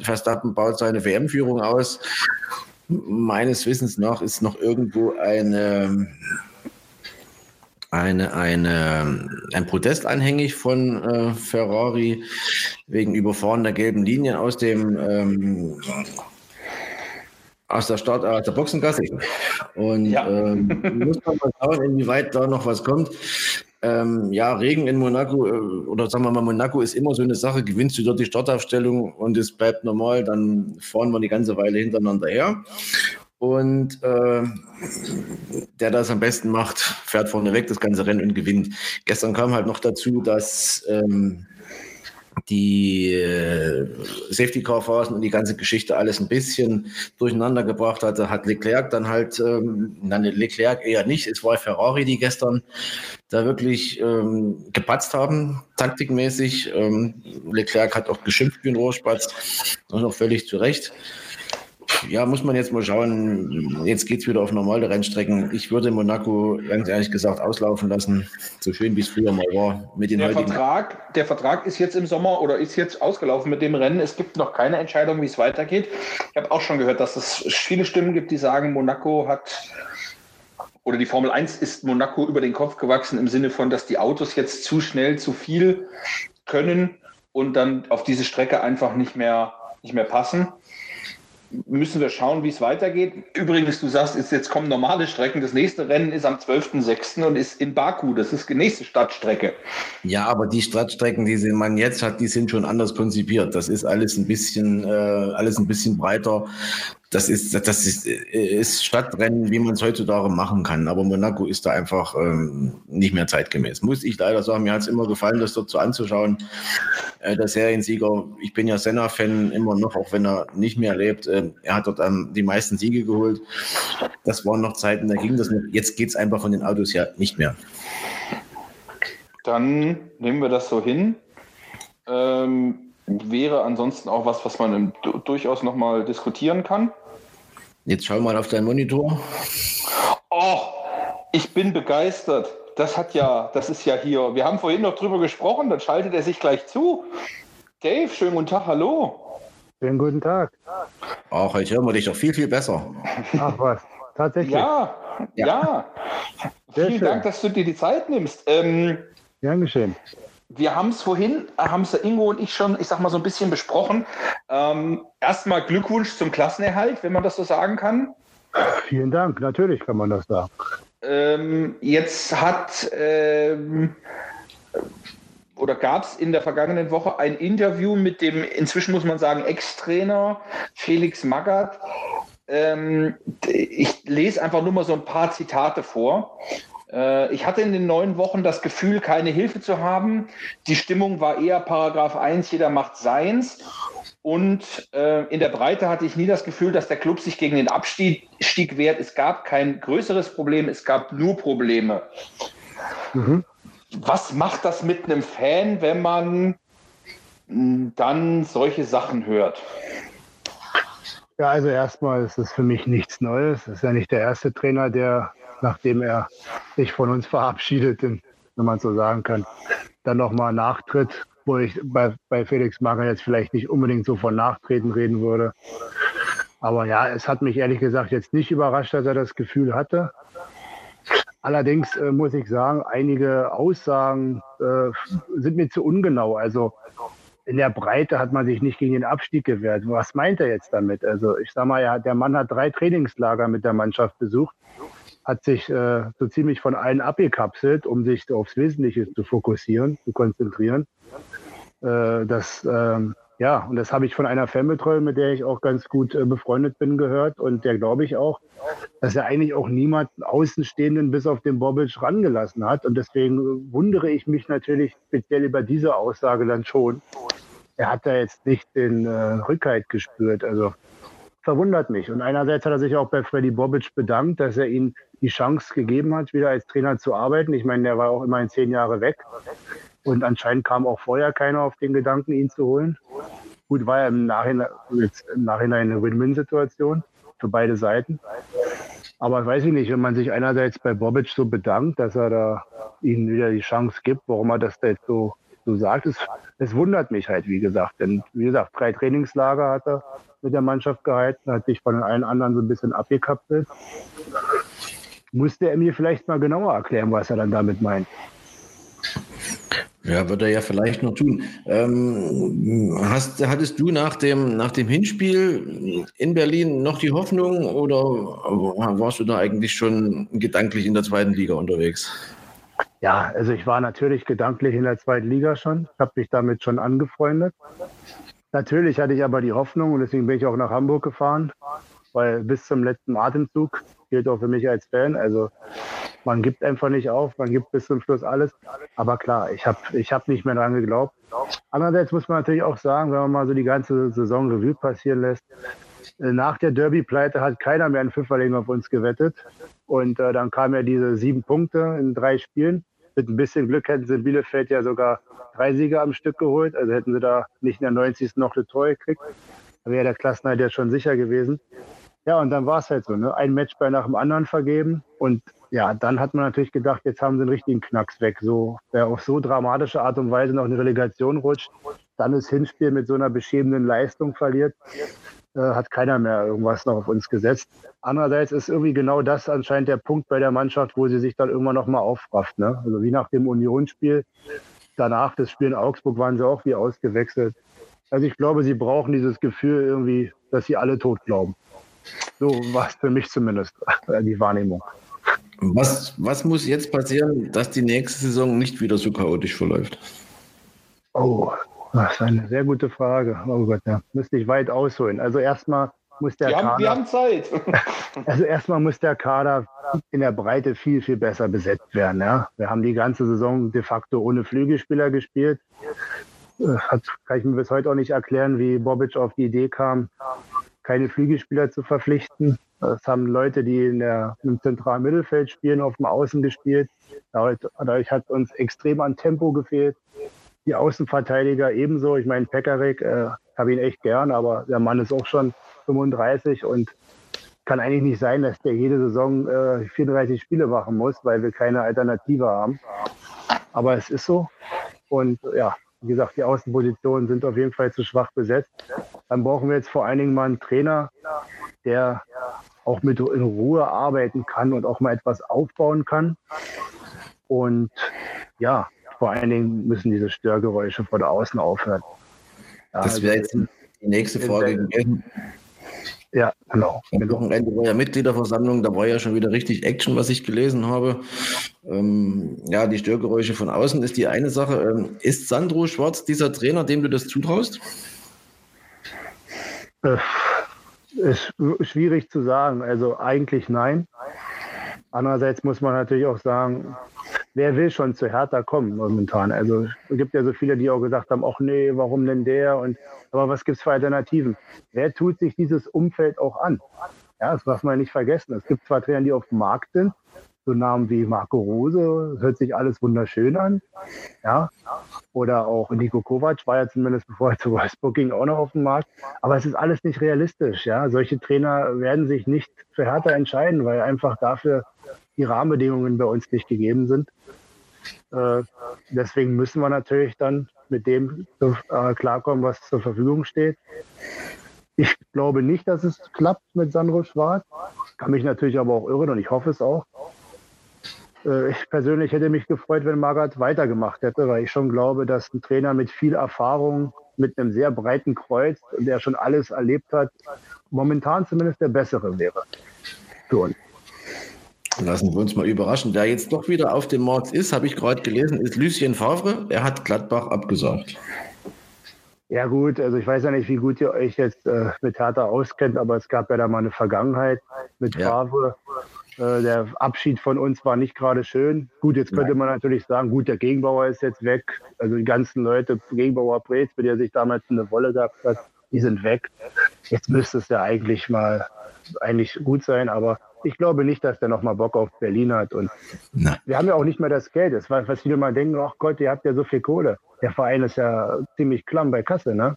S2: Verstappen baut seine WM-Führung aus. Meines Wissens nach ist noch irgendwo eine eine, eine, ein Protest anhängig von äh, Ferrari wegen Überfahren der gelben Linien aus dem ähm, aus der Start, aus der Boxengasse. Und ja. ähm, <laughs> muss man mal schauen, inwieweit da noch was kommt. Ähm, ja, Regen in Monaco, äh, oder sagen wir mal, Monaco ist immer so eine Sache, gewinnst du dort die Startaufstellung und es bleibt normal, dann fahren wir die ganze Weile hintereinander her. Und äh, der das am besten macht, fährt vorne weg das ganze Rennen und gewinnt. Gestern kam halt noch dazu, dass ähm, die äh, Safety Car Phasen und die ganze Geschichte alles ein bisschen durcheinander gebracht hatte, hat Leclerc dann halt, ähm, nein, Leclerc eher nicht, es war Ferrari, die gestern da wirklich ähm, gepatzt haben, taktikmäßig. Ähm, Leclerc hat auch geschimpft wie ein Rohrspatz, noch völlig zu Recht ja, muss man jetzt mal schauen. Jetzt geht es wieder auf normale Rennstrecken. Ich würde Monaco ganz ehrlich gesagt auslaufen lassen, so schön wie es früher mal war.
S1: Mit den der, Vertrag, der Vertrag ist jetzt im Sommer oder ist jetzt ausgelaufen mit dem Rennen. Es gibt noch keine Entscheidung, wie es weitergeht. Ich habe auch schon gehört, dass es viele Stimmen gibt, die sagen, Monaco hat oder die Formel 1 ist Monaco über den Kopf gewachsen im Sinne von, dass die Autos jetzt zu schnell zu viel können und dann auf diese Strecke einfach nicht mehr, nicht mehr passen müssen wir schauen, wie es weitergeht. Übrigens, du sagst, jetzt kommen normale Strecken. Das nächste Rennen ist am 12.06. und ist in Baku. Das ist die nächste Stadtstrecke.
S2: Ja, aber die Stadtstrecken, die man jetzt hat, die sind schon anders konzipiert. Das ist alles ein bisschen, äh, alles ein bisschen breiter das ist, das ist, ist Stadtrennen, wie man es heutzutage machen kann. Aber Monaco ist da einfach ähm, nicht mehr zeitgemäß. Muss ich leider sagen, mir hat es immer gefallen, das dort so anzuschauen. Äh, der Seriensieger, ich bin ja Senna-Fan immer noch, auch wenn er nicht mehr lebt. Äh, er hat dort ähm, die meisten Siege geholt. Das waren noch Zeiten, da ging das noch. Jetzt geht es einfach von den Autos her nicht mehr.
S1: Dann nehmen wir das so hin. Ähm, wäre ansonsten auch was, was man durchaus nochmal diskutieren kann.
S2: Jetzt schau mal auf deinen Monitor.
S1: Oh, ich bin begeistert. Das hat ja, das ist ja hier. Wir haben vorhin noch drüber gesprochen, dann schaltet er sich gleich zu. Dave, schönen guten Tag, hallo.
S4: Schönen guten Tag.
S2: Auch heute hören wir dich doch viel, viel besser.
S4: Ach was, tatsächlich.
S1: Ja, ja. ja. Vielen schön. Dank, dass du dir die Zeit nimmst. Ähm,
S4: Gern geschehen
S1: wir haben es vorhin, haben es Ingo und ich schon, ich sag mal, so ein bisschen besprochen. Ähm, erstmal Glückwunsch zum Klassenerhalt, wenn man das so sagen kann.
S4: Vielen Dank, natürlich kann man das sagen.
S1: Ähm, jetzt hat ähm, oder gab es in der vergangenen Woche ein Interview mit dem, inzwischen muss man sagen, Ex-Trainer Felix Magath. Ähm, ich lese einfach nur mal so ein paar Zitate vor. Äh, ich hatte in den neun Wochen das Gefühl, keine Hilfe zu haben. Die Stimmung war eher Paragraph 1, jeder macht seins. Und äh, in der Breite hatte ich nie das Gefühl, dass der Club sich gegen den Abstieg wehrt. Es gab kein größeres Problem, es gab nur Probleme. Mhm. Was macht das mit einem Fan, wenn man hm, dann solche Sachen hört?
S4: Ja, also erstmal ist es für mich nichts Neues. Es ist ja nicht der erste Trainer, der, nachdem er sich von uns verabschiedet, wenn man so sagen kann, dann nochmal nachtritt, wo ich bei, bei Felix Magath jetzt vielleicht nicht unbedingt so von Nachtreten reden würde. Aber ja, es hat mich ehrlich gesagt jetzt nicht überrascht, dass er das Gefühl hatte. Allerdings äh, muss ich sagen, einige Aussagen äh, sind mir zu ungenau. Also in der Breite hat man sich nicht gegen den Abstieg gewehrt. Was meint er jetzt damit? Also ich sage mal, ja, der Mann hat drei Trainingslager mit der Mannschaft besucht, hat sich äh, so ziemlich von allen abgekapselt, um sich aufs Wesentliche zu fokussieren, zu konzentrieren. Äh, das ähm, ja, und das habe ich von einer Fanbetreuung, mit der ich auch ganz gut äh, befreundet bin, gehört. Und der glaube ich auch, dass er eigentlich auch niemanden Außenstehenden bis auf den Bobic rangelassen hat. Und deswegen wundere ich mich natürlich speziell über diese Aussage dann schon. Er hat da jetzt nicht den äh, Rückhalt gespürt. Also verwundert mich. Und einerseits hat er sich auch bei Freddy Bobic bedankt, dass er ihm die Chance gegeben hat, wieder als Trainer zu arbeiten. Ich meine, der war auch immerhin zehn Jahre weg. Und anscheinend kam auch vorher keiner auf den Gedanken, ihn zu holen. Gut, war ja im Nachhinein, im Nachhinein eine Win-Win-Situation für beide Seiten. Aber weiß ich nicht, wenn man sich einerseits bei Bobic so bedankt, dass er da ihnen wieder die Chance gibt, warum er das da jetzt so, so sagt, es, es wundert mich halt, wie gesagt. Denn wie gesagt, drei Trainingslager hat er mit der Mannschaft gehalten, hat sich von allen anderen so ein bisschen abgekapselt. Musste er mir vielleicht mal genauer erklären, was er dann damit meint.
S2: Ja, wird er ja vielleicht noch tun. Ähm, hast, hattest du nach dem, nach dem Hinspiel in Berlin noch die Hoffnung oder warst du da eigentlich schon gedanklich in der zweiten Liga unterwegs?
S4: Ja, also ich war natürlich gedanklich in der zweiten Liga schon, habe mich damit schon angefreundet. Natürlich hatte ich aber die Hoffnung und deswegen bin ich auch nach Hamburg gefahren, weil bis zum letzten Atemzug gilt auch für mich als Fan. Also man gibt einfach nicht auf, man gibt bis zum Schluss alles. Aber klar, ich habe ich hab nicht mehr dran geglaubt. Andererseits muss man natürlich auch sagen, wenn man mal so die ganze Saison Revue passieren lässt, äh, nach der Derby-Pleite hat keiner mehr einen Pfifferling auf uns gewettet. Und äh, dann kamen ja diese sieben Punkte in drei Spielen. Mit ein bisschen Glück hätten sie in Bielefeld ja sogar drei Siege am Stück geholt. Also hätten sie da nicht in der 90. noch eine Tor gekriegt. Da wäre der Klassenhalt ja schon sicher gewesen. Ja, und dann war es halt so, ne? Ein Matchball nach dem anderen vergeben. Und ja, dann hat man natürlich gedacht, jetzt haben sie einen richtigen Knacks weg. So, wer auf so dramatische Art und Weise noch eine Relegation rutscht, dann das Hinspiel mit so einer beschämenden Leistung verliert, äh, hat keiner mehr irgendwas noch auf uns gesetzt. Andererseits ist irgendwie genau das anscheinend der Punkt bei der Mannschaft, wo sie sich dann irgendwann nochmal aufrafft. Ne? Also wie nach dem Unionsspiel. Danach, das Spiel in Augsburg, waren sie auch wie ausgewechselt. Also ich glaube, sie brauchen dieses Gefühl irgendwie, dass sie alle tot glauben. So war es für mich zumindest die Wahrnehmung.
S2: Was, was muss jetzt passieren, dass die nächste Saison nicht wieder so chaotisch verläuft?
S4: Oh, das ist eine sehr gute Frage. Oh Gott, ja. Müsste ich weit ausholen. Also erstmal muss der
S1: wir
S4: Kader.
S1: Haben, wir haben Zeit. <laughs>
S4: also erstmal muss der Kader in der Breite viel, viel besser besetzt werden. Ja? Wir haben die ganze Saison de facto ohne Flügelspieler gespielt. Das äh, kann ich mir bis heute auch nicht erklären, wie Bobic auf die Idee kam, keine Flügelspieler zu verpflichten. Es haben Leute, die in der, im zentralen Mittelfeld spielen, auf dem Außen gespielt. Dadurch, dadurch hat uns extrem an Tempo gefehlt. Die Außenverteidiger ebenso. Ich meine, Pekarik, äh, habe ihn echt gern, aber der Mann ist auch schon 35 und kann eigentlich nicht sein, dass der jede Saison äh, 34 Spiele machen muss, weil wir keine Alternative haben. Aber es ist so. Und ja, wie gesagt, die Außenpositionen sind auf jeden Fall zu schwach besetzt. Dann brauchen wir jetzt vor allen Dingen mal einen Trainer, der auch mit in Ruhe arbeiten kann und auch mal etwas aufbauen kann. Und ja, vor allen Dingen müssen diese Störgeräusche von außen aufhören.
S2: Ja, das wäre also jetzt die nächste Frage gewesen. Ja, genau. Am. Wochenende war ja Mitgliederversammlung, da war ja schon wieder richtig Action, was ich gelesen habe. Ähm, ja, die Störgeräusche von außen ist die eine Sache. Ähm, ist Sandro Schwarz dieser Trainer, dem du das zutraust?
S4: Äh, ist schwierig zu sagen. Also eigentlich nein. Andererseits muss man natürlich auch sagen, wer will schon zu Hertha kommen momentan? Also es gibt ja so viele, die auch gesagt haben, ach nee, warum denn der? Und aber was gibt es für Alternativen? Wer tut sich dieses Umfeld auch an? Ja, das darf man nicht vergessen. Es gibt zwar Trainer, die auf dem Markt sind, so Namen wie Marco Rose, hört sich alles wunderschön an. Ja. Oder auch Nico Kovac war ja zumindest <laughs> bevor er zu Wolfsburg ging auch noch auf dem Markt. Aber es ist alles nicht realistisch. Ja. Solche Trainer werden sich nicht für Hertha entscheiden, weil einfach dafür die Rahmenbedingungen bei uns nicht gegeben sind. Äh, deswegen müssen wir natürlich dann mit dem äh, klarkommen, was zur Verfügung steht. Ich glaube nicht, dass es klappt mit Sandro Schwarz. Kann mich natürlich aber auch irren und ich hoffe es auch. Äh, ich persönlich hätte mich gefreut, wenn Magath weitergemacht hätte, weil ich schon glaube, dass ein Trainer mit viel Erfahrung, mit einem sehr breiten Kreuz, der schon alles erlebt hat, momentan zumindest der bessere wäre für uns.
S2: Lassen wir uns mal überraschen. Wer jetzt doch wieder auf dem Markt ist, habe ich gerade gelesen, ist Lucien Favre. Er hat Gladbach abgesagt.
S4: Ja gut, also ich weiß ja nicht, wie gut ihr euch jetzt äh, mit Hertha auskennt, aber es gab ja da mal eine Vergangenheit mit ja. Favre. Äh, der Abschied von uns war nicht gerade schön. Gut, jetzt könnte Nein. man natürlich sagen, gut, der Gegenbauer ist jetzt weg. Also die ganzen Leute, Gegenbauer Brez, mit der sich damals eine Wolle gehabt hat, die sind weg. Jetzt müsste es ja eigentlich mal eigentlich gut sein, aber ich glaube nicht, dass der nochmal Bock auf Berlin hat. Und Nein. wir haben ja auch nicht mehr das Geld. Das war, was viele mal denken, ach Gott, ihr habt ja so viel Kohle. Der Verein ist ja ziemlich klamm bei Kasse, ne?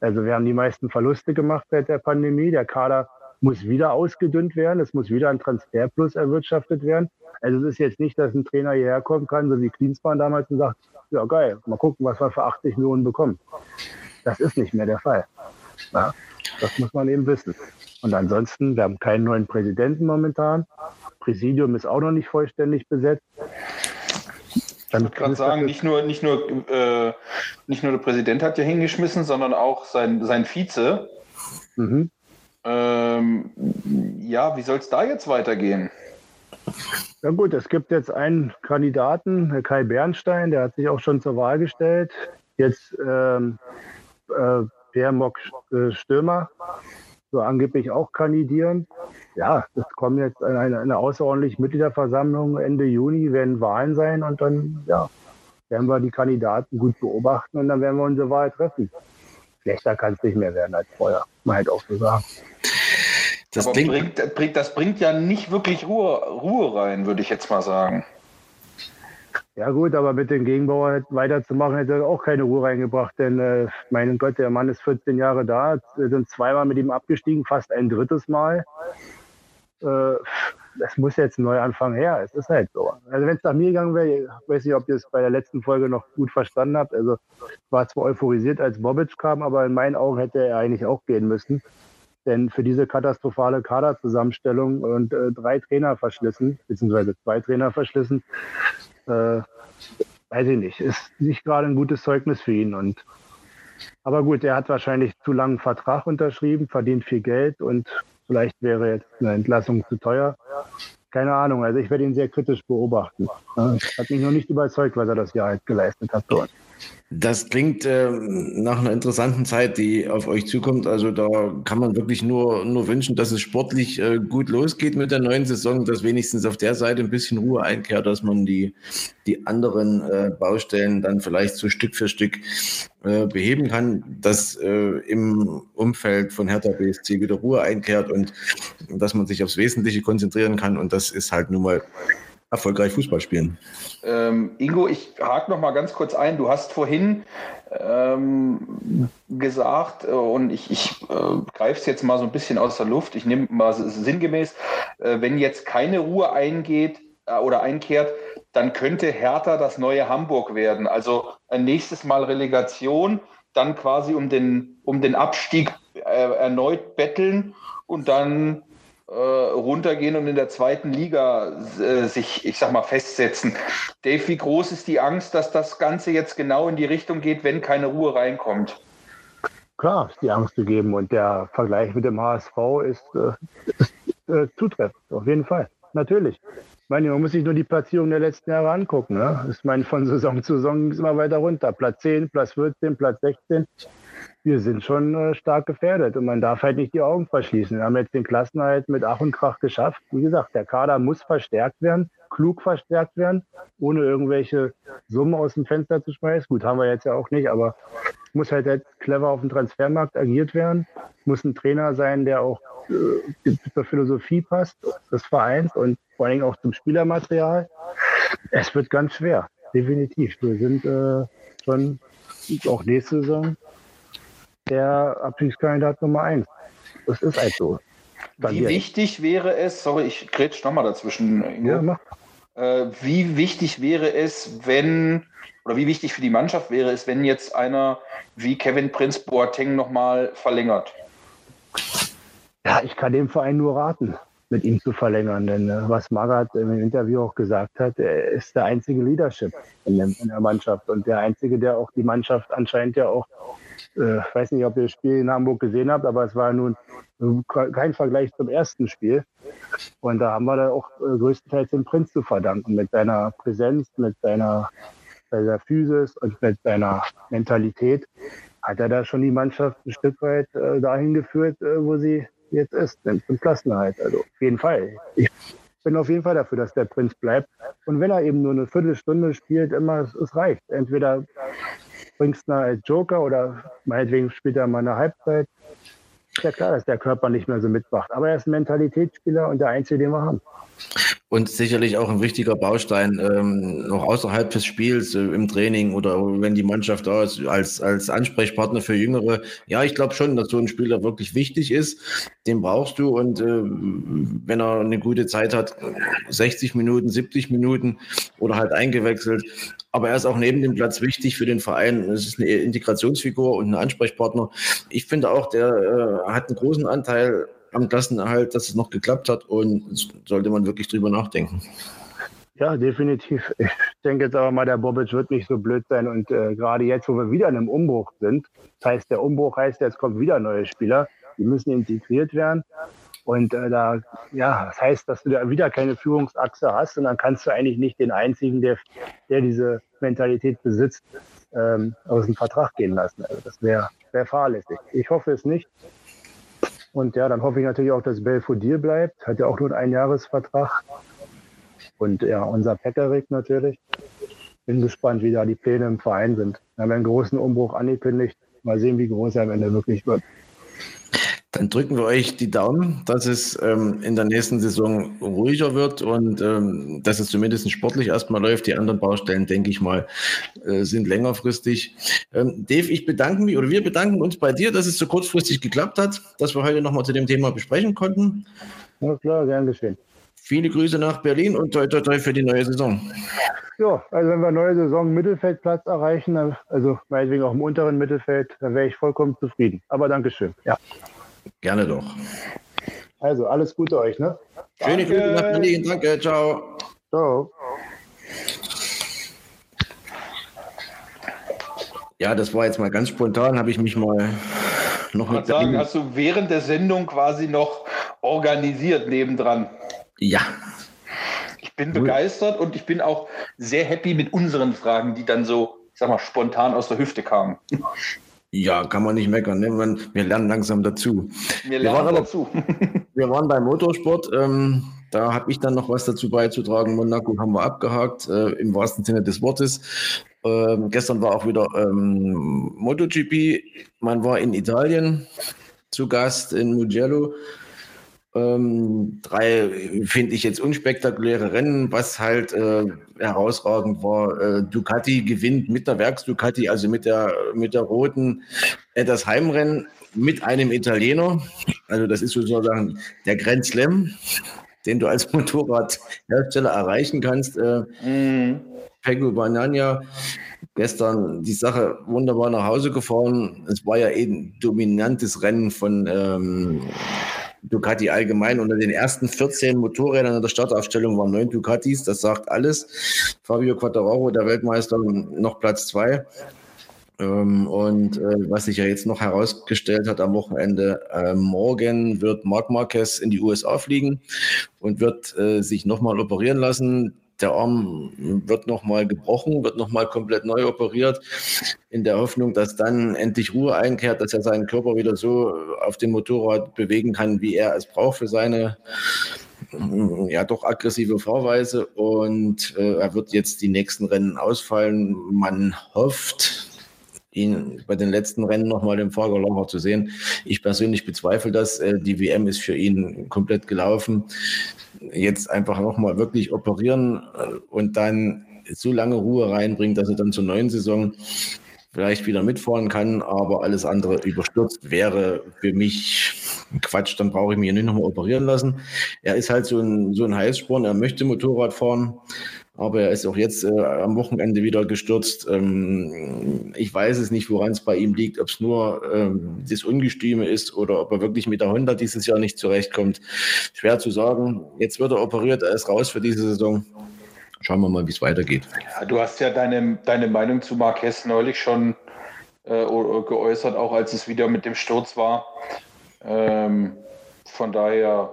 S4: Also wir haben die meisten Verluste gemacht seit der Pandemie. Der Kader muss wieder ausgedünnt werden. Es muss wieder ein Transferplus erwirtschaftet werden. Also es ist jetzt nicht, dass ein Trainer hierher kommen kann, so wie Klinsmann damals und sagt, ja geil, mal gucken, was wir für 80 Millionen bekommen. Das ist nicht mehr der Fall. Ja, das muss man eben wissen. Und ansonsten, wir haben keinen neuen Präsidenten momentan. Präsidium ist auch noch nicht vollständig besetzt.
S1: Dann ich kann sagen, nicht nur, nicht, nur, äh, nicht nur der Präsident hat ja hingeschmissen, sondern auch sein, sein Vize. Mhm. Ähm, ja, wie soll es da jetzt weitergehen?
S4: Na gut, es gibt jetzt einen Kandidaten, Herr Kai Bernstein, der hat sich auch schon zur Wahl gestellt. Jetzt ähm, äh, Pierre Mock äh, Stürmer so angeblich auch kandidieren. Ja, es kommt jetzt eine, eine außerordentliche Mitgliederversammlung Ende Juni, werden Wahlen sein und dann ja, werden wir die Kandidaten gut beobachten und dann werden wir unsere Wahl treffen. Schlechter kann es nicht mehr werden als vorher, mal halt auch so sagen.
S1: Das, bringt, bringt, das bringt ja nicht wirklich Ruhe, Ruhe rein, würde ich jetzt mal sagen.
S4: Ja gut, aber mit dem Gegenbauer weiterzumachen, hätte er auch keine Ruhe reingebracht. Denn, äh, mein Gott, der Mann ist 14 Jahre da, sind zweimal mit ihm abgestiegen, fast ein drittes Mal. Äh, es muss jetzt ein Neuanfang her. Es ist halt so. Also wenn es nach mir gegangen wäre, weiß nicht, ob ihr es bei der letzten Folge noch gut verstanden habt. Also war zwar euphorisiert, als Bobic kam, aber in meinen Augen hätte er eigentlich auch gehen müssen. Denn für diese katastrophale Kaderzusammenstellung und äh, drei Trainer verschlissen, beziehungsweise zwei Trainer verschlissen, äh, weiß ich nicht, ist nicht gerade ein gutes Zeugnis für ihn. Und aber gut, er hat wahrscheinlich zu langen Vertrag unterschrieben, verdient viel Geld und vielleicht wäre jetzt eine Entlassung zu teuer. Keine Ahnung, also ich werde ihn sehr kritisch beobachten. Hat mich noch nicht überzeugt, was er das Jahr halt geleistet hat dort.
S2: Das klingt äh, nach einer interessanten Zeit, die auf euch zukommt. Also da kann man wirklich nur, nur wünschen, dass es sportlich äh, gut losgeht mit der neuen Saison, dass wenigstens auf der Seite ein bisschen Ruhe einkehrt, dass man die, die anderen äh, Baustellen dann vielleicht so Stück für Stück äh, beheben kann, dass äh, im Umfeld von Hertha BSC wieder Ruhe einkehrt und dass man sich aufs Wesentliche konzentrieren kann. Und das ist halt nun mal erfolgreich Fußball spielen.
S1: Ähm, Ingo, ich hake noch mal ganz kurz ein. Du hast vorhin ähm, gesagt, äh, und ich, ich äh, greife es jetzt mal so ein bisschen aus der Luft, ich nehme mal sinngemäß, äh, wenn jetzt keine Ruhe eingeht äh, oder einkehrt, dann könnte Hertha das neue Hamburg werden. Also ein nächstes Mal Relegation, dann quasi um den, um den Abstieg äh, erneut betteln und dann äh, runtergehen und in der zweiten Liga äh, sich, ich sag mal, festsetzen. Dave, wie groß ist die Angst, dass das Ganze jetzt genau in die Richtung geht, wenn keine Ruhe reinkommt?
S4: klar ist die Angst gegeben und der Vergleich mit dem HSV ist, äh, ist äh, zutreffend, auf jeden Fall. Natürlich. Ich meine, man muss sich nur die Platzierung der letzten Jahre angucken. Ne? Ich meine, von Saison zu Saison es immer weiter runter. Platz 10, Platz 14, Platz 16. Wir sind schon äh, stark gefährdet und man darf halt nicht die Augen verschließen. Wir haben jetzt den Klassenhalt mit Ach und Krach geschafft. Wie gesagt, der Kader muss verstärkt werden, klug verstärkt werden, ohne irgendwelche Summen aus dem Fenster zu schmeißen. Gut, haben wir jetzt ja auch nicht, aber muss halt, halt clever auf dem Transfermarkt agiert werden. Muss ein Trainer sein, der auch äh, zur Philosophie passt, des Vereins und vor allen Dingen auch zum Spielermaterial. Es wird ganz schwer, definitiv. Wir sind äh, schon auch nächste Saison der Abstiegskandidat Nummer eins. Das ist halt so.
S1: Wie wichtig wäre es, sorry, ich grätsch nochmal dazwischen. Ingo. Ja. Äh, wie wichtig wäre es, wenn, oder wie wichtig für die Mannschaft wäre es, wenn jetzt einer wie Kevin Prince Boateng nochmal verlängert?
S4: Ja, ich kann dem Verein nur raten, mit ihm zu verlängern. Denn äh, was Magath im Interview auch gesagt hat, er ist der einzige Leadership in, dem, in der Mannschaft und der einzige, der auch die Mannschaft anscheinend ja auch äh, weiß nicht, ob ihr das Spiel in Hamburg gesehen habt, aber es war nun kein Vergleich zum ersten Spiel. Und da haben wir da auch äh, größtenteils den Prinz zu verdanken mit seiner Präsenz, mit seiner, seiner Physis und mit seiner Mentalität. Hat er da schon die Mannschaft ein Stück weit äh, dahin geführt, äh, wo sie jetzt ist, zum Klassenheit. Also auf jeden Fall. Ich bin auf jeden Fall dafür, dass der Prinz bleibt. Und wenn er eben nur eine Viertelstunde spielt, immer, es, es reicht. Entweder bringst du als Joker oder meinetwegen spielt er mal eine Halbzeit. Ist ja klar, dass der Körper nicht mehr so mitmacht. Aber er ist ein Mentalitätsspieler und der Einzige, den wir haben.
S2: Und sicherlich auch ein wichtiger Baustein, ähm, noch außerhalb des Spiels, äh, im Training oder wenn die Mannschaft da ist, als, als Ansprechpartner für Jüngere. Ja, ich glaube schon, dass so ein Spieler wirklich wichtig ist. Den brauchst du und äh, wenn er eine gute Zeit hat, 60 Minuten, 70 Minuten oder halt eingewechselt, aber er ist auch neben dem Platz wichtig für den Verein. Es ist eine Integrationsfigur und ein Ansprechpartner. Ich finde auch, der äh, hat einen großen Anteil am Klassenerhalt, dass es noch geklappt hat und sollte man wirklich drüber nachdenken.
S4: Ja, definitiv. Ich denke jetzt aber mal, der Bobic wird nicht so blöd sein und äh, gerade jetzt, wo wir wieder in einem Umbruch sind, das heißt, der Umbruch heißt, jetzt kommen wieder neue Spieler, die müssen integriert werden. Und äh, da, ja, das heißt, dass du da wieder keine Führungsachse hast und dann kannst du eigentlich nicht den einzigen, der, der diese Mentalität besitzt, ähm, aus dem Vertrag gehen lassen. Also das wäre wär fahrlässig. Ich hoffe es nicht. Und ja, dann hoffe ich natürlich auch, dass Belfodil bleibt. Hat ja auch nur einen Jahresvertrag. Und ja, unser Pekarik natürlich. Bin gespannt, wie da die Pläne im Verein sind. Wir haben einen großen Umbruch angekündigt. Mal sehen, wie groß er am Ende wirklich wird.
S2: Dann drücken wir euch die Daumen, dass es ähm, in der nächsten Saison ruhiger wird und ähm, dass es zumindest sportlich erstmal läuft. Die anderen Baustellen, denke ich mal, äh, sind längerfristig. Ähm, Dave, ich bedanke mich oder wir bedanken uns bei dir, dass es so kurzfristig geklappt hat, dass wir heute nochmal zu dem Thema besprechen konnten.
S4: Ja, klar, gern geschehen.
S2: Viele Grüße nach Berlin und toi toi toi für die neue Saison.
S4: Ja, also wenn wir neue Saison Mittelfeldplatz erreichen, also meinetwegen auch im unteren Mittelfeld, dann wäre ich vollkommen zufrieden. Aber Dankeschön. Ja.
S2: Gerne doch.
S4: Also, alles Gute euch, ne?
S2: Schöne Grüße nach Berlin. Danke, ciao. Ciao. Ja, das war jetzt mal ganz spontan, habe ich mich mal noch
S1: mit sagen, hast du während der Sendung quasi noch organisiert nebendran.
S2: Ja.
S1: Ich bin begeistert und ich bin auch sehr happy mit unseren Fragen, die dann so, ich sag mal, spontan aus der Hüfte kamen.
S2: Ja, kann man nicht meckern. Ne? Man, wir lernen langsam dazu.
S1: Wir lernen wir waren dazu. <laughs>
S2: wir waren beim Motorsport. Ähm, da habe ich dann noch was dazu beizutragen. Monaco haben wir abgehakt, äh, im wahrsten Sinne des Wortes. Ähm, gestern war auch wieder ähm, MotoGP. Man war in Italien zu Gast in Mugello. Ähm, drei finde ich jetzt unspektakuläre Rennen, was halt äh, herausragend war. Äh, Ducati gewinnt mit der Werks-Ducati, also mit der, mit der roten, äh, das Heimrennen mit einem Italiener. Also das ist sozusagen der Grand Slam, den du als <laughs> Motorradhersteller erreichen kannst. Äh, mm. Pego Banania gestern die Sache wunderbar nach Hause gefahren. Es war ja eben ein dominantes Rennen von ähm, Ducati allgemein. Unter den ersten 14 Motorrädern in der Startaufstellung waren neun Ducatis. Das sagt alles. Fabio Quattararo, der Weltmeister, noch Platz zwei. Ähm, und äh, was sich ja jetzt noch herausgestellt hat am Wochenende, äh, morgen wird Marc Marquez in die USA fliegen und wird äh, sich nochmal operieren lassen. Der Arm wird nochmal gebrochen, wird nochmal komplett neu operiert, in der Hoffnung, dass dann endlich Ruhe einkehrt, dass er seinen Körper wieder so auf dem Motorrad bewegen kann, wie er es braucht für seine ja doch aggressive Fahrweise. Und äh, er wird jetzt die nächsten Rennen ausfallen. Man hofft, ihn bei den letzten Rennen nochmal im Fahrerlager zu sehen. Ich persönlich bezweifle das. Äh, die WM ist für ihn komplett gelaufen. Jetzt einfach nochmal wirklich operieren äh, und dann so lange Ruhe reinbringen, dass er dann zur neuen Saison vielleicht wieder mitfahren kann, aber alles andere überstürzt wäre für mich Quatsch, dann brauche ich mich nicht nochmal operieren lassen. Er ist halt so ein, so ein Heißsporn, er möchte Motorrad fahren aber er ist auch jetzt äh, am Wochenende wieder gestürzt. Ähm, ich weiß es nicht, woran es bei ihm liegt, ob es nur ähm, das Ungestüme ist oder ob er wirklich mit der Honda dieses Jahr nicht zurechtkommt. Schwer zu sagen. Jetzt wird er operiert, er ist raus für diese Saison. Schauen wir mal, wie es weitergeht.
S1: Ja, du hast ja deine, deine Meinung zu Marquez neulich schon äh, geäußert, auch als es wieder mit dem Sturz war. Ähm, von daher,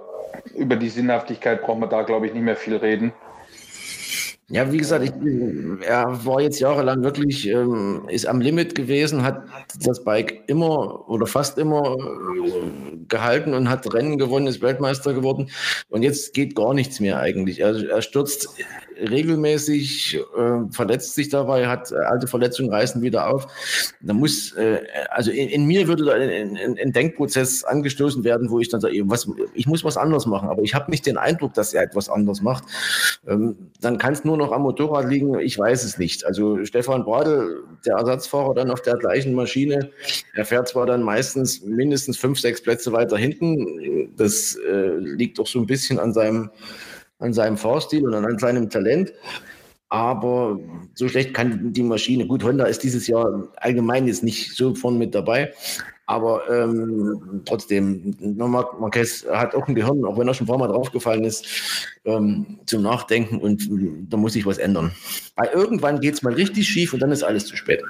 S1: über die Sinnhaftigkeit braucht man da, glaube ich, nicht mehr viel reden.
S2: Ja, wie gesagt, ich, er war jetzt jahrelang wirklich, ähm, ist am Limit gewesen, hat das Bike immer oder fast immer äh, gehalten und hat Rennen gewonnen, ist Weltmeister geworden. Und jetzt geht gar nichts mehr eigentlich. Er, er stürzt regelmäßig, äh, verletzt sich dabei, hat äh, alte Verletzungen, reißen wieder auf. Da muss, äh, also in, in, mir würde da ein, Denkprozess angestoßen werden, wo ich dann sage, was, ich muss was anderes machen, aber ich habe nicht den Eindruck, dass er etwas anderes macht. Ähm, dann kann es nur noch am Motorrad liegen, ich weiß es nicht. Also Stefan Bradl, der Ersatzfahrer dann auf der gleichen Maschine, er fährt zwar dann meistens mindestens fünf, sechs Plätze weiter hinten, das äh, liegt doch so ein bisschen an seinem an seinem Fahrstil und an seinem Talent. Aber so schlecht kann die Maschine. Gut, Honda ist dieses Jahr allgemein jetzt nicht so vorne mit dabei. Aber ähm, trotzdem, Marc Marquez hat auch ein Gehirn, auch wenn er schon ein paar Mal draufgefallen ist, ähm, zum Nachdenken und da muss sich was ändern. Weil irgendwann geht es mal richtig schief und dann ist alles zu spät.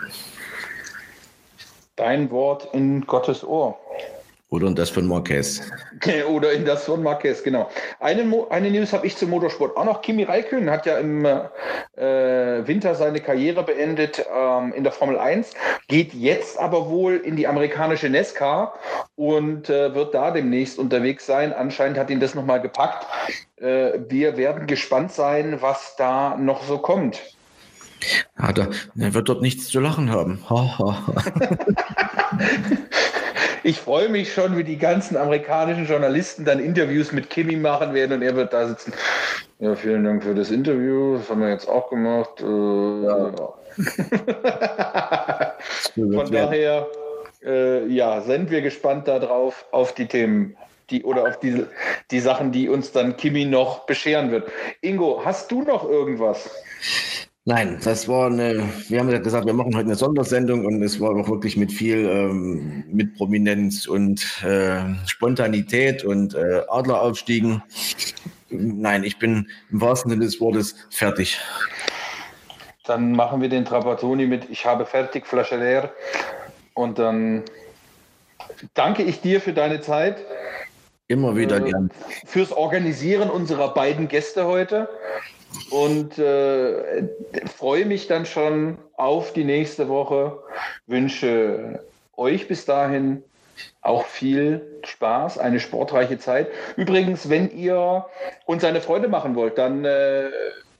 S1: Dein Wort in Gottes Ohr.
S2: Oder in das von Marquez. <laughs>
S1: Oder in das von Marquez, genau. Eine, eine News habe ich zum Motorsport auch noch. Kimi Raikkonen hat ja im äh, Winter seine Karriere beendet ähm, in der Formel 1, geht jetzt aber wohl in die amerikanische NESCAR und äh, wird da demnächst unterwegs sein. Anscheinend hat ihn das nochmal gepackt. Äh, wir werden gespannt sein, was da noch so kommt.
S2: Ja, da, er wird dort nichts zu lachen haben. <laughs>
S1: ich freue mich schon, wie die ganzen amerikanischen Journalisten dann Interviews mit Kimi machen werden und er wird da sitzen. Ja, vielen Dank für das Interview. Das haben wir jetzt auch gemacht. Äh, ja. <laughs> Von daher, äh, ja, sind wir gespannt darauf, auf die Themen. Die, oder auf die, die Sachen, die uns dann Kimi noch bescheren wird. Ingo, hast du noch irgendwas?
S2: Nein, das war eine, wir haben ja gesagt, wir machen heute eine Sondersendung und es war auch wirklich mit viel, ähm, mit Prominenz und äh, Spontanität und äh, Adleraufstiegen. Nein, ich bin im wahrsten Sinne des Wortes fertig.
S1: Dann machen wir den Trapattoni mit Ich habe fertig, Flasche leer. Und dann danke ich dir für deine Zeit.
S2: Immer wieder äh, gern.
S1: Fürs Organisieren unserer beiden Gäste heute und äh, freue mich dann schon auf die nächste Woche. Wünsche euch bis dahin auch viel Spaß, eine sportreiche Zeit. Übrigens, wenn ihr uns eine Freude machen wollt, dann äh,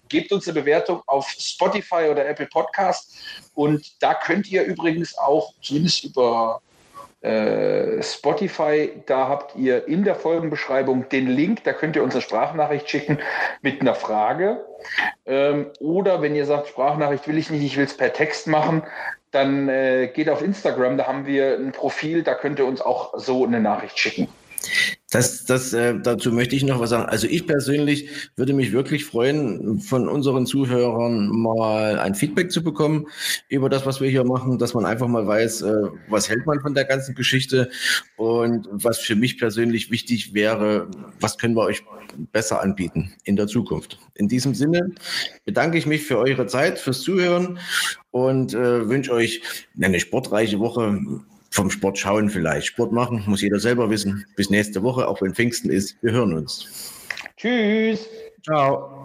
S1: gebt uns eine Bewertung auf Spotify oder Apple Podcast. Und da könnt ihr übrigens auch, zumindest über äh, Spotify, da habt ihr in der Folgenbeschreibung den Link, da könnt ihr uns eine Sprachnachricht schicken mit einer Frage. Ähm, oder wenn ihr sagt, Sprachnachricht will ich nicht, ich will es per Text machen, dann äh, geht auf Instagram, da haben wir ein Profil, da könnt ihr uns auch so eine Nachricht schicken.
S2: Das, das, äh, dazu möchte ich noch was sagen. Also ich persönlich würde mich wirklich freuen, von unseren Zuhörern mal ein Feedback zu bekommen über das, was wir hier machen, dass man einfach mal weiß, äh, was hält man von der ganzen Geschichte und was für mich persönlich wichtig wäre, was können wir euch besser anbieten in der Zukunft. In diesem Sinne bedanke ich mich für eure Zeit, fürs Zuhören und äh, wünsche euch eine sportreiche Woche vom Sport schauen vielleicht. Sport machen, muss jeder selber wissen. Bis nächste Woche, auch wenn Pfingsten ist. Wir hören uns.
S1: Tschüss.
S2: Ciao.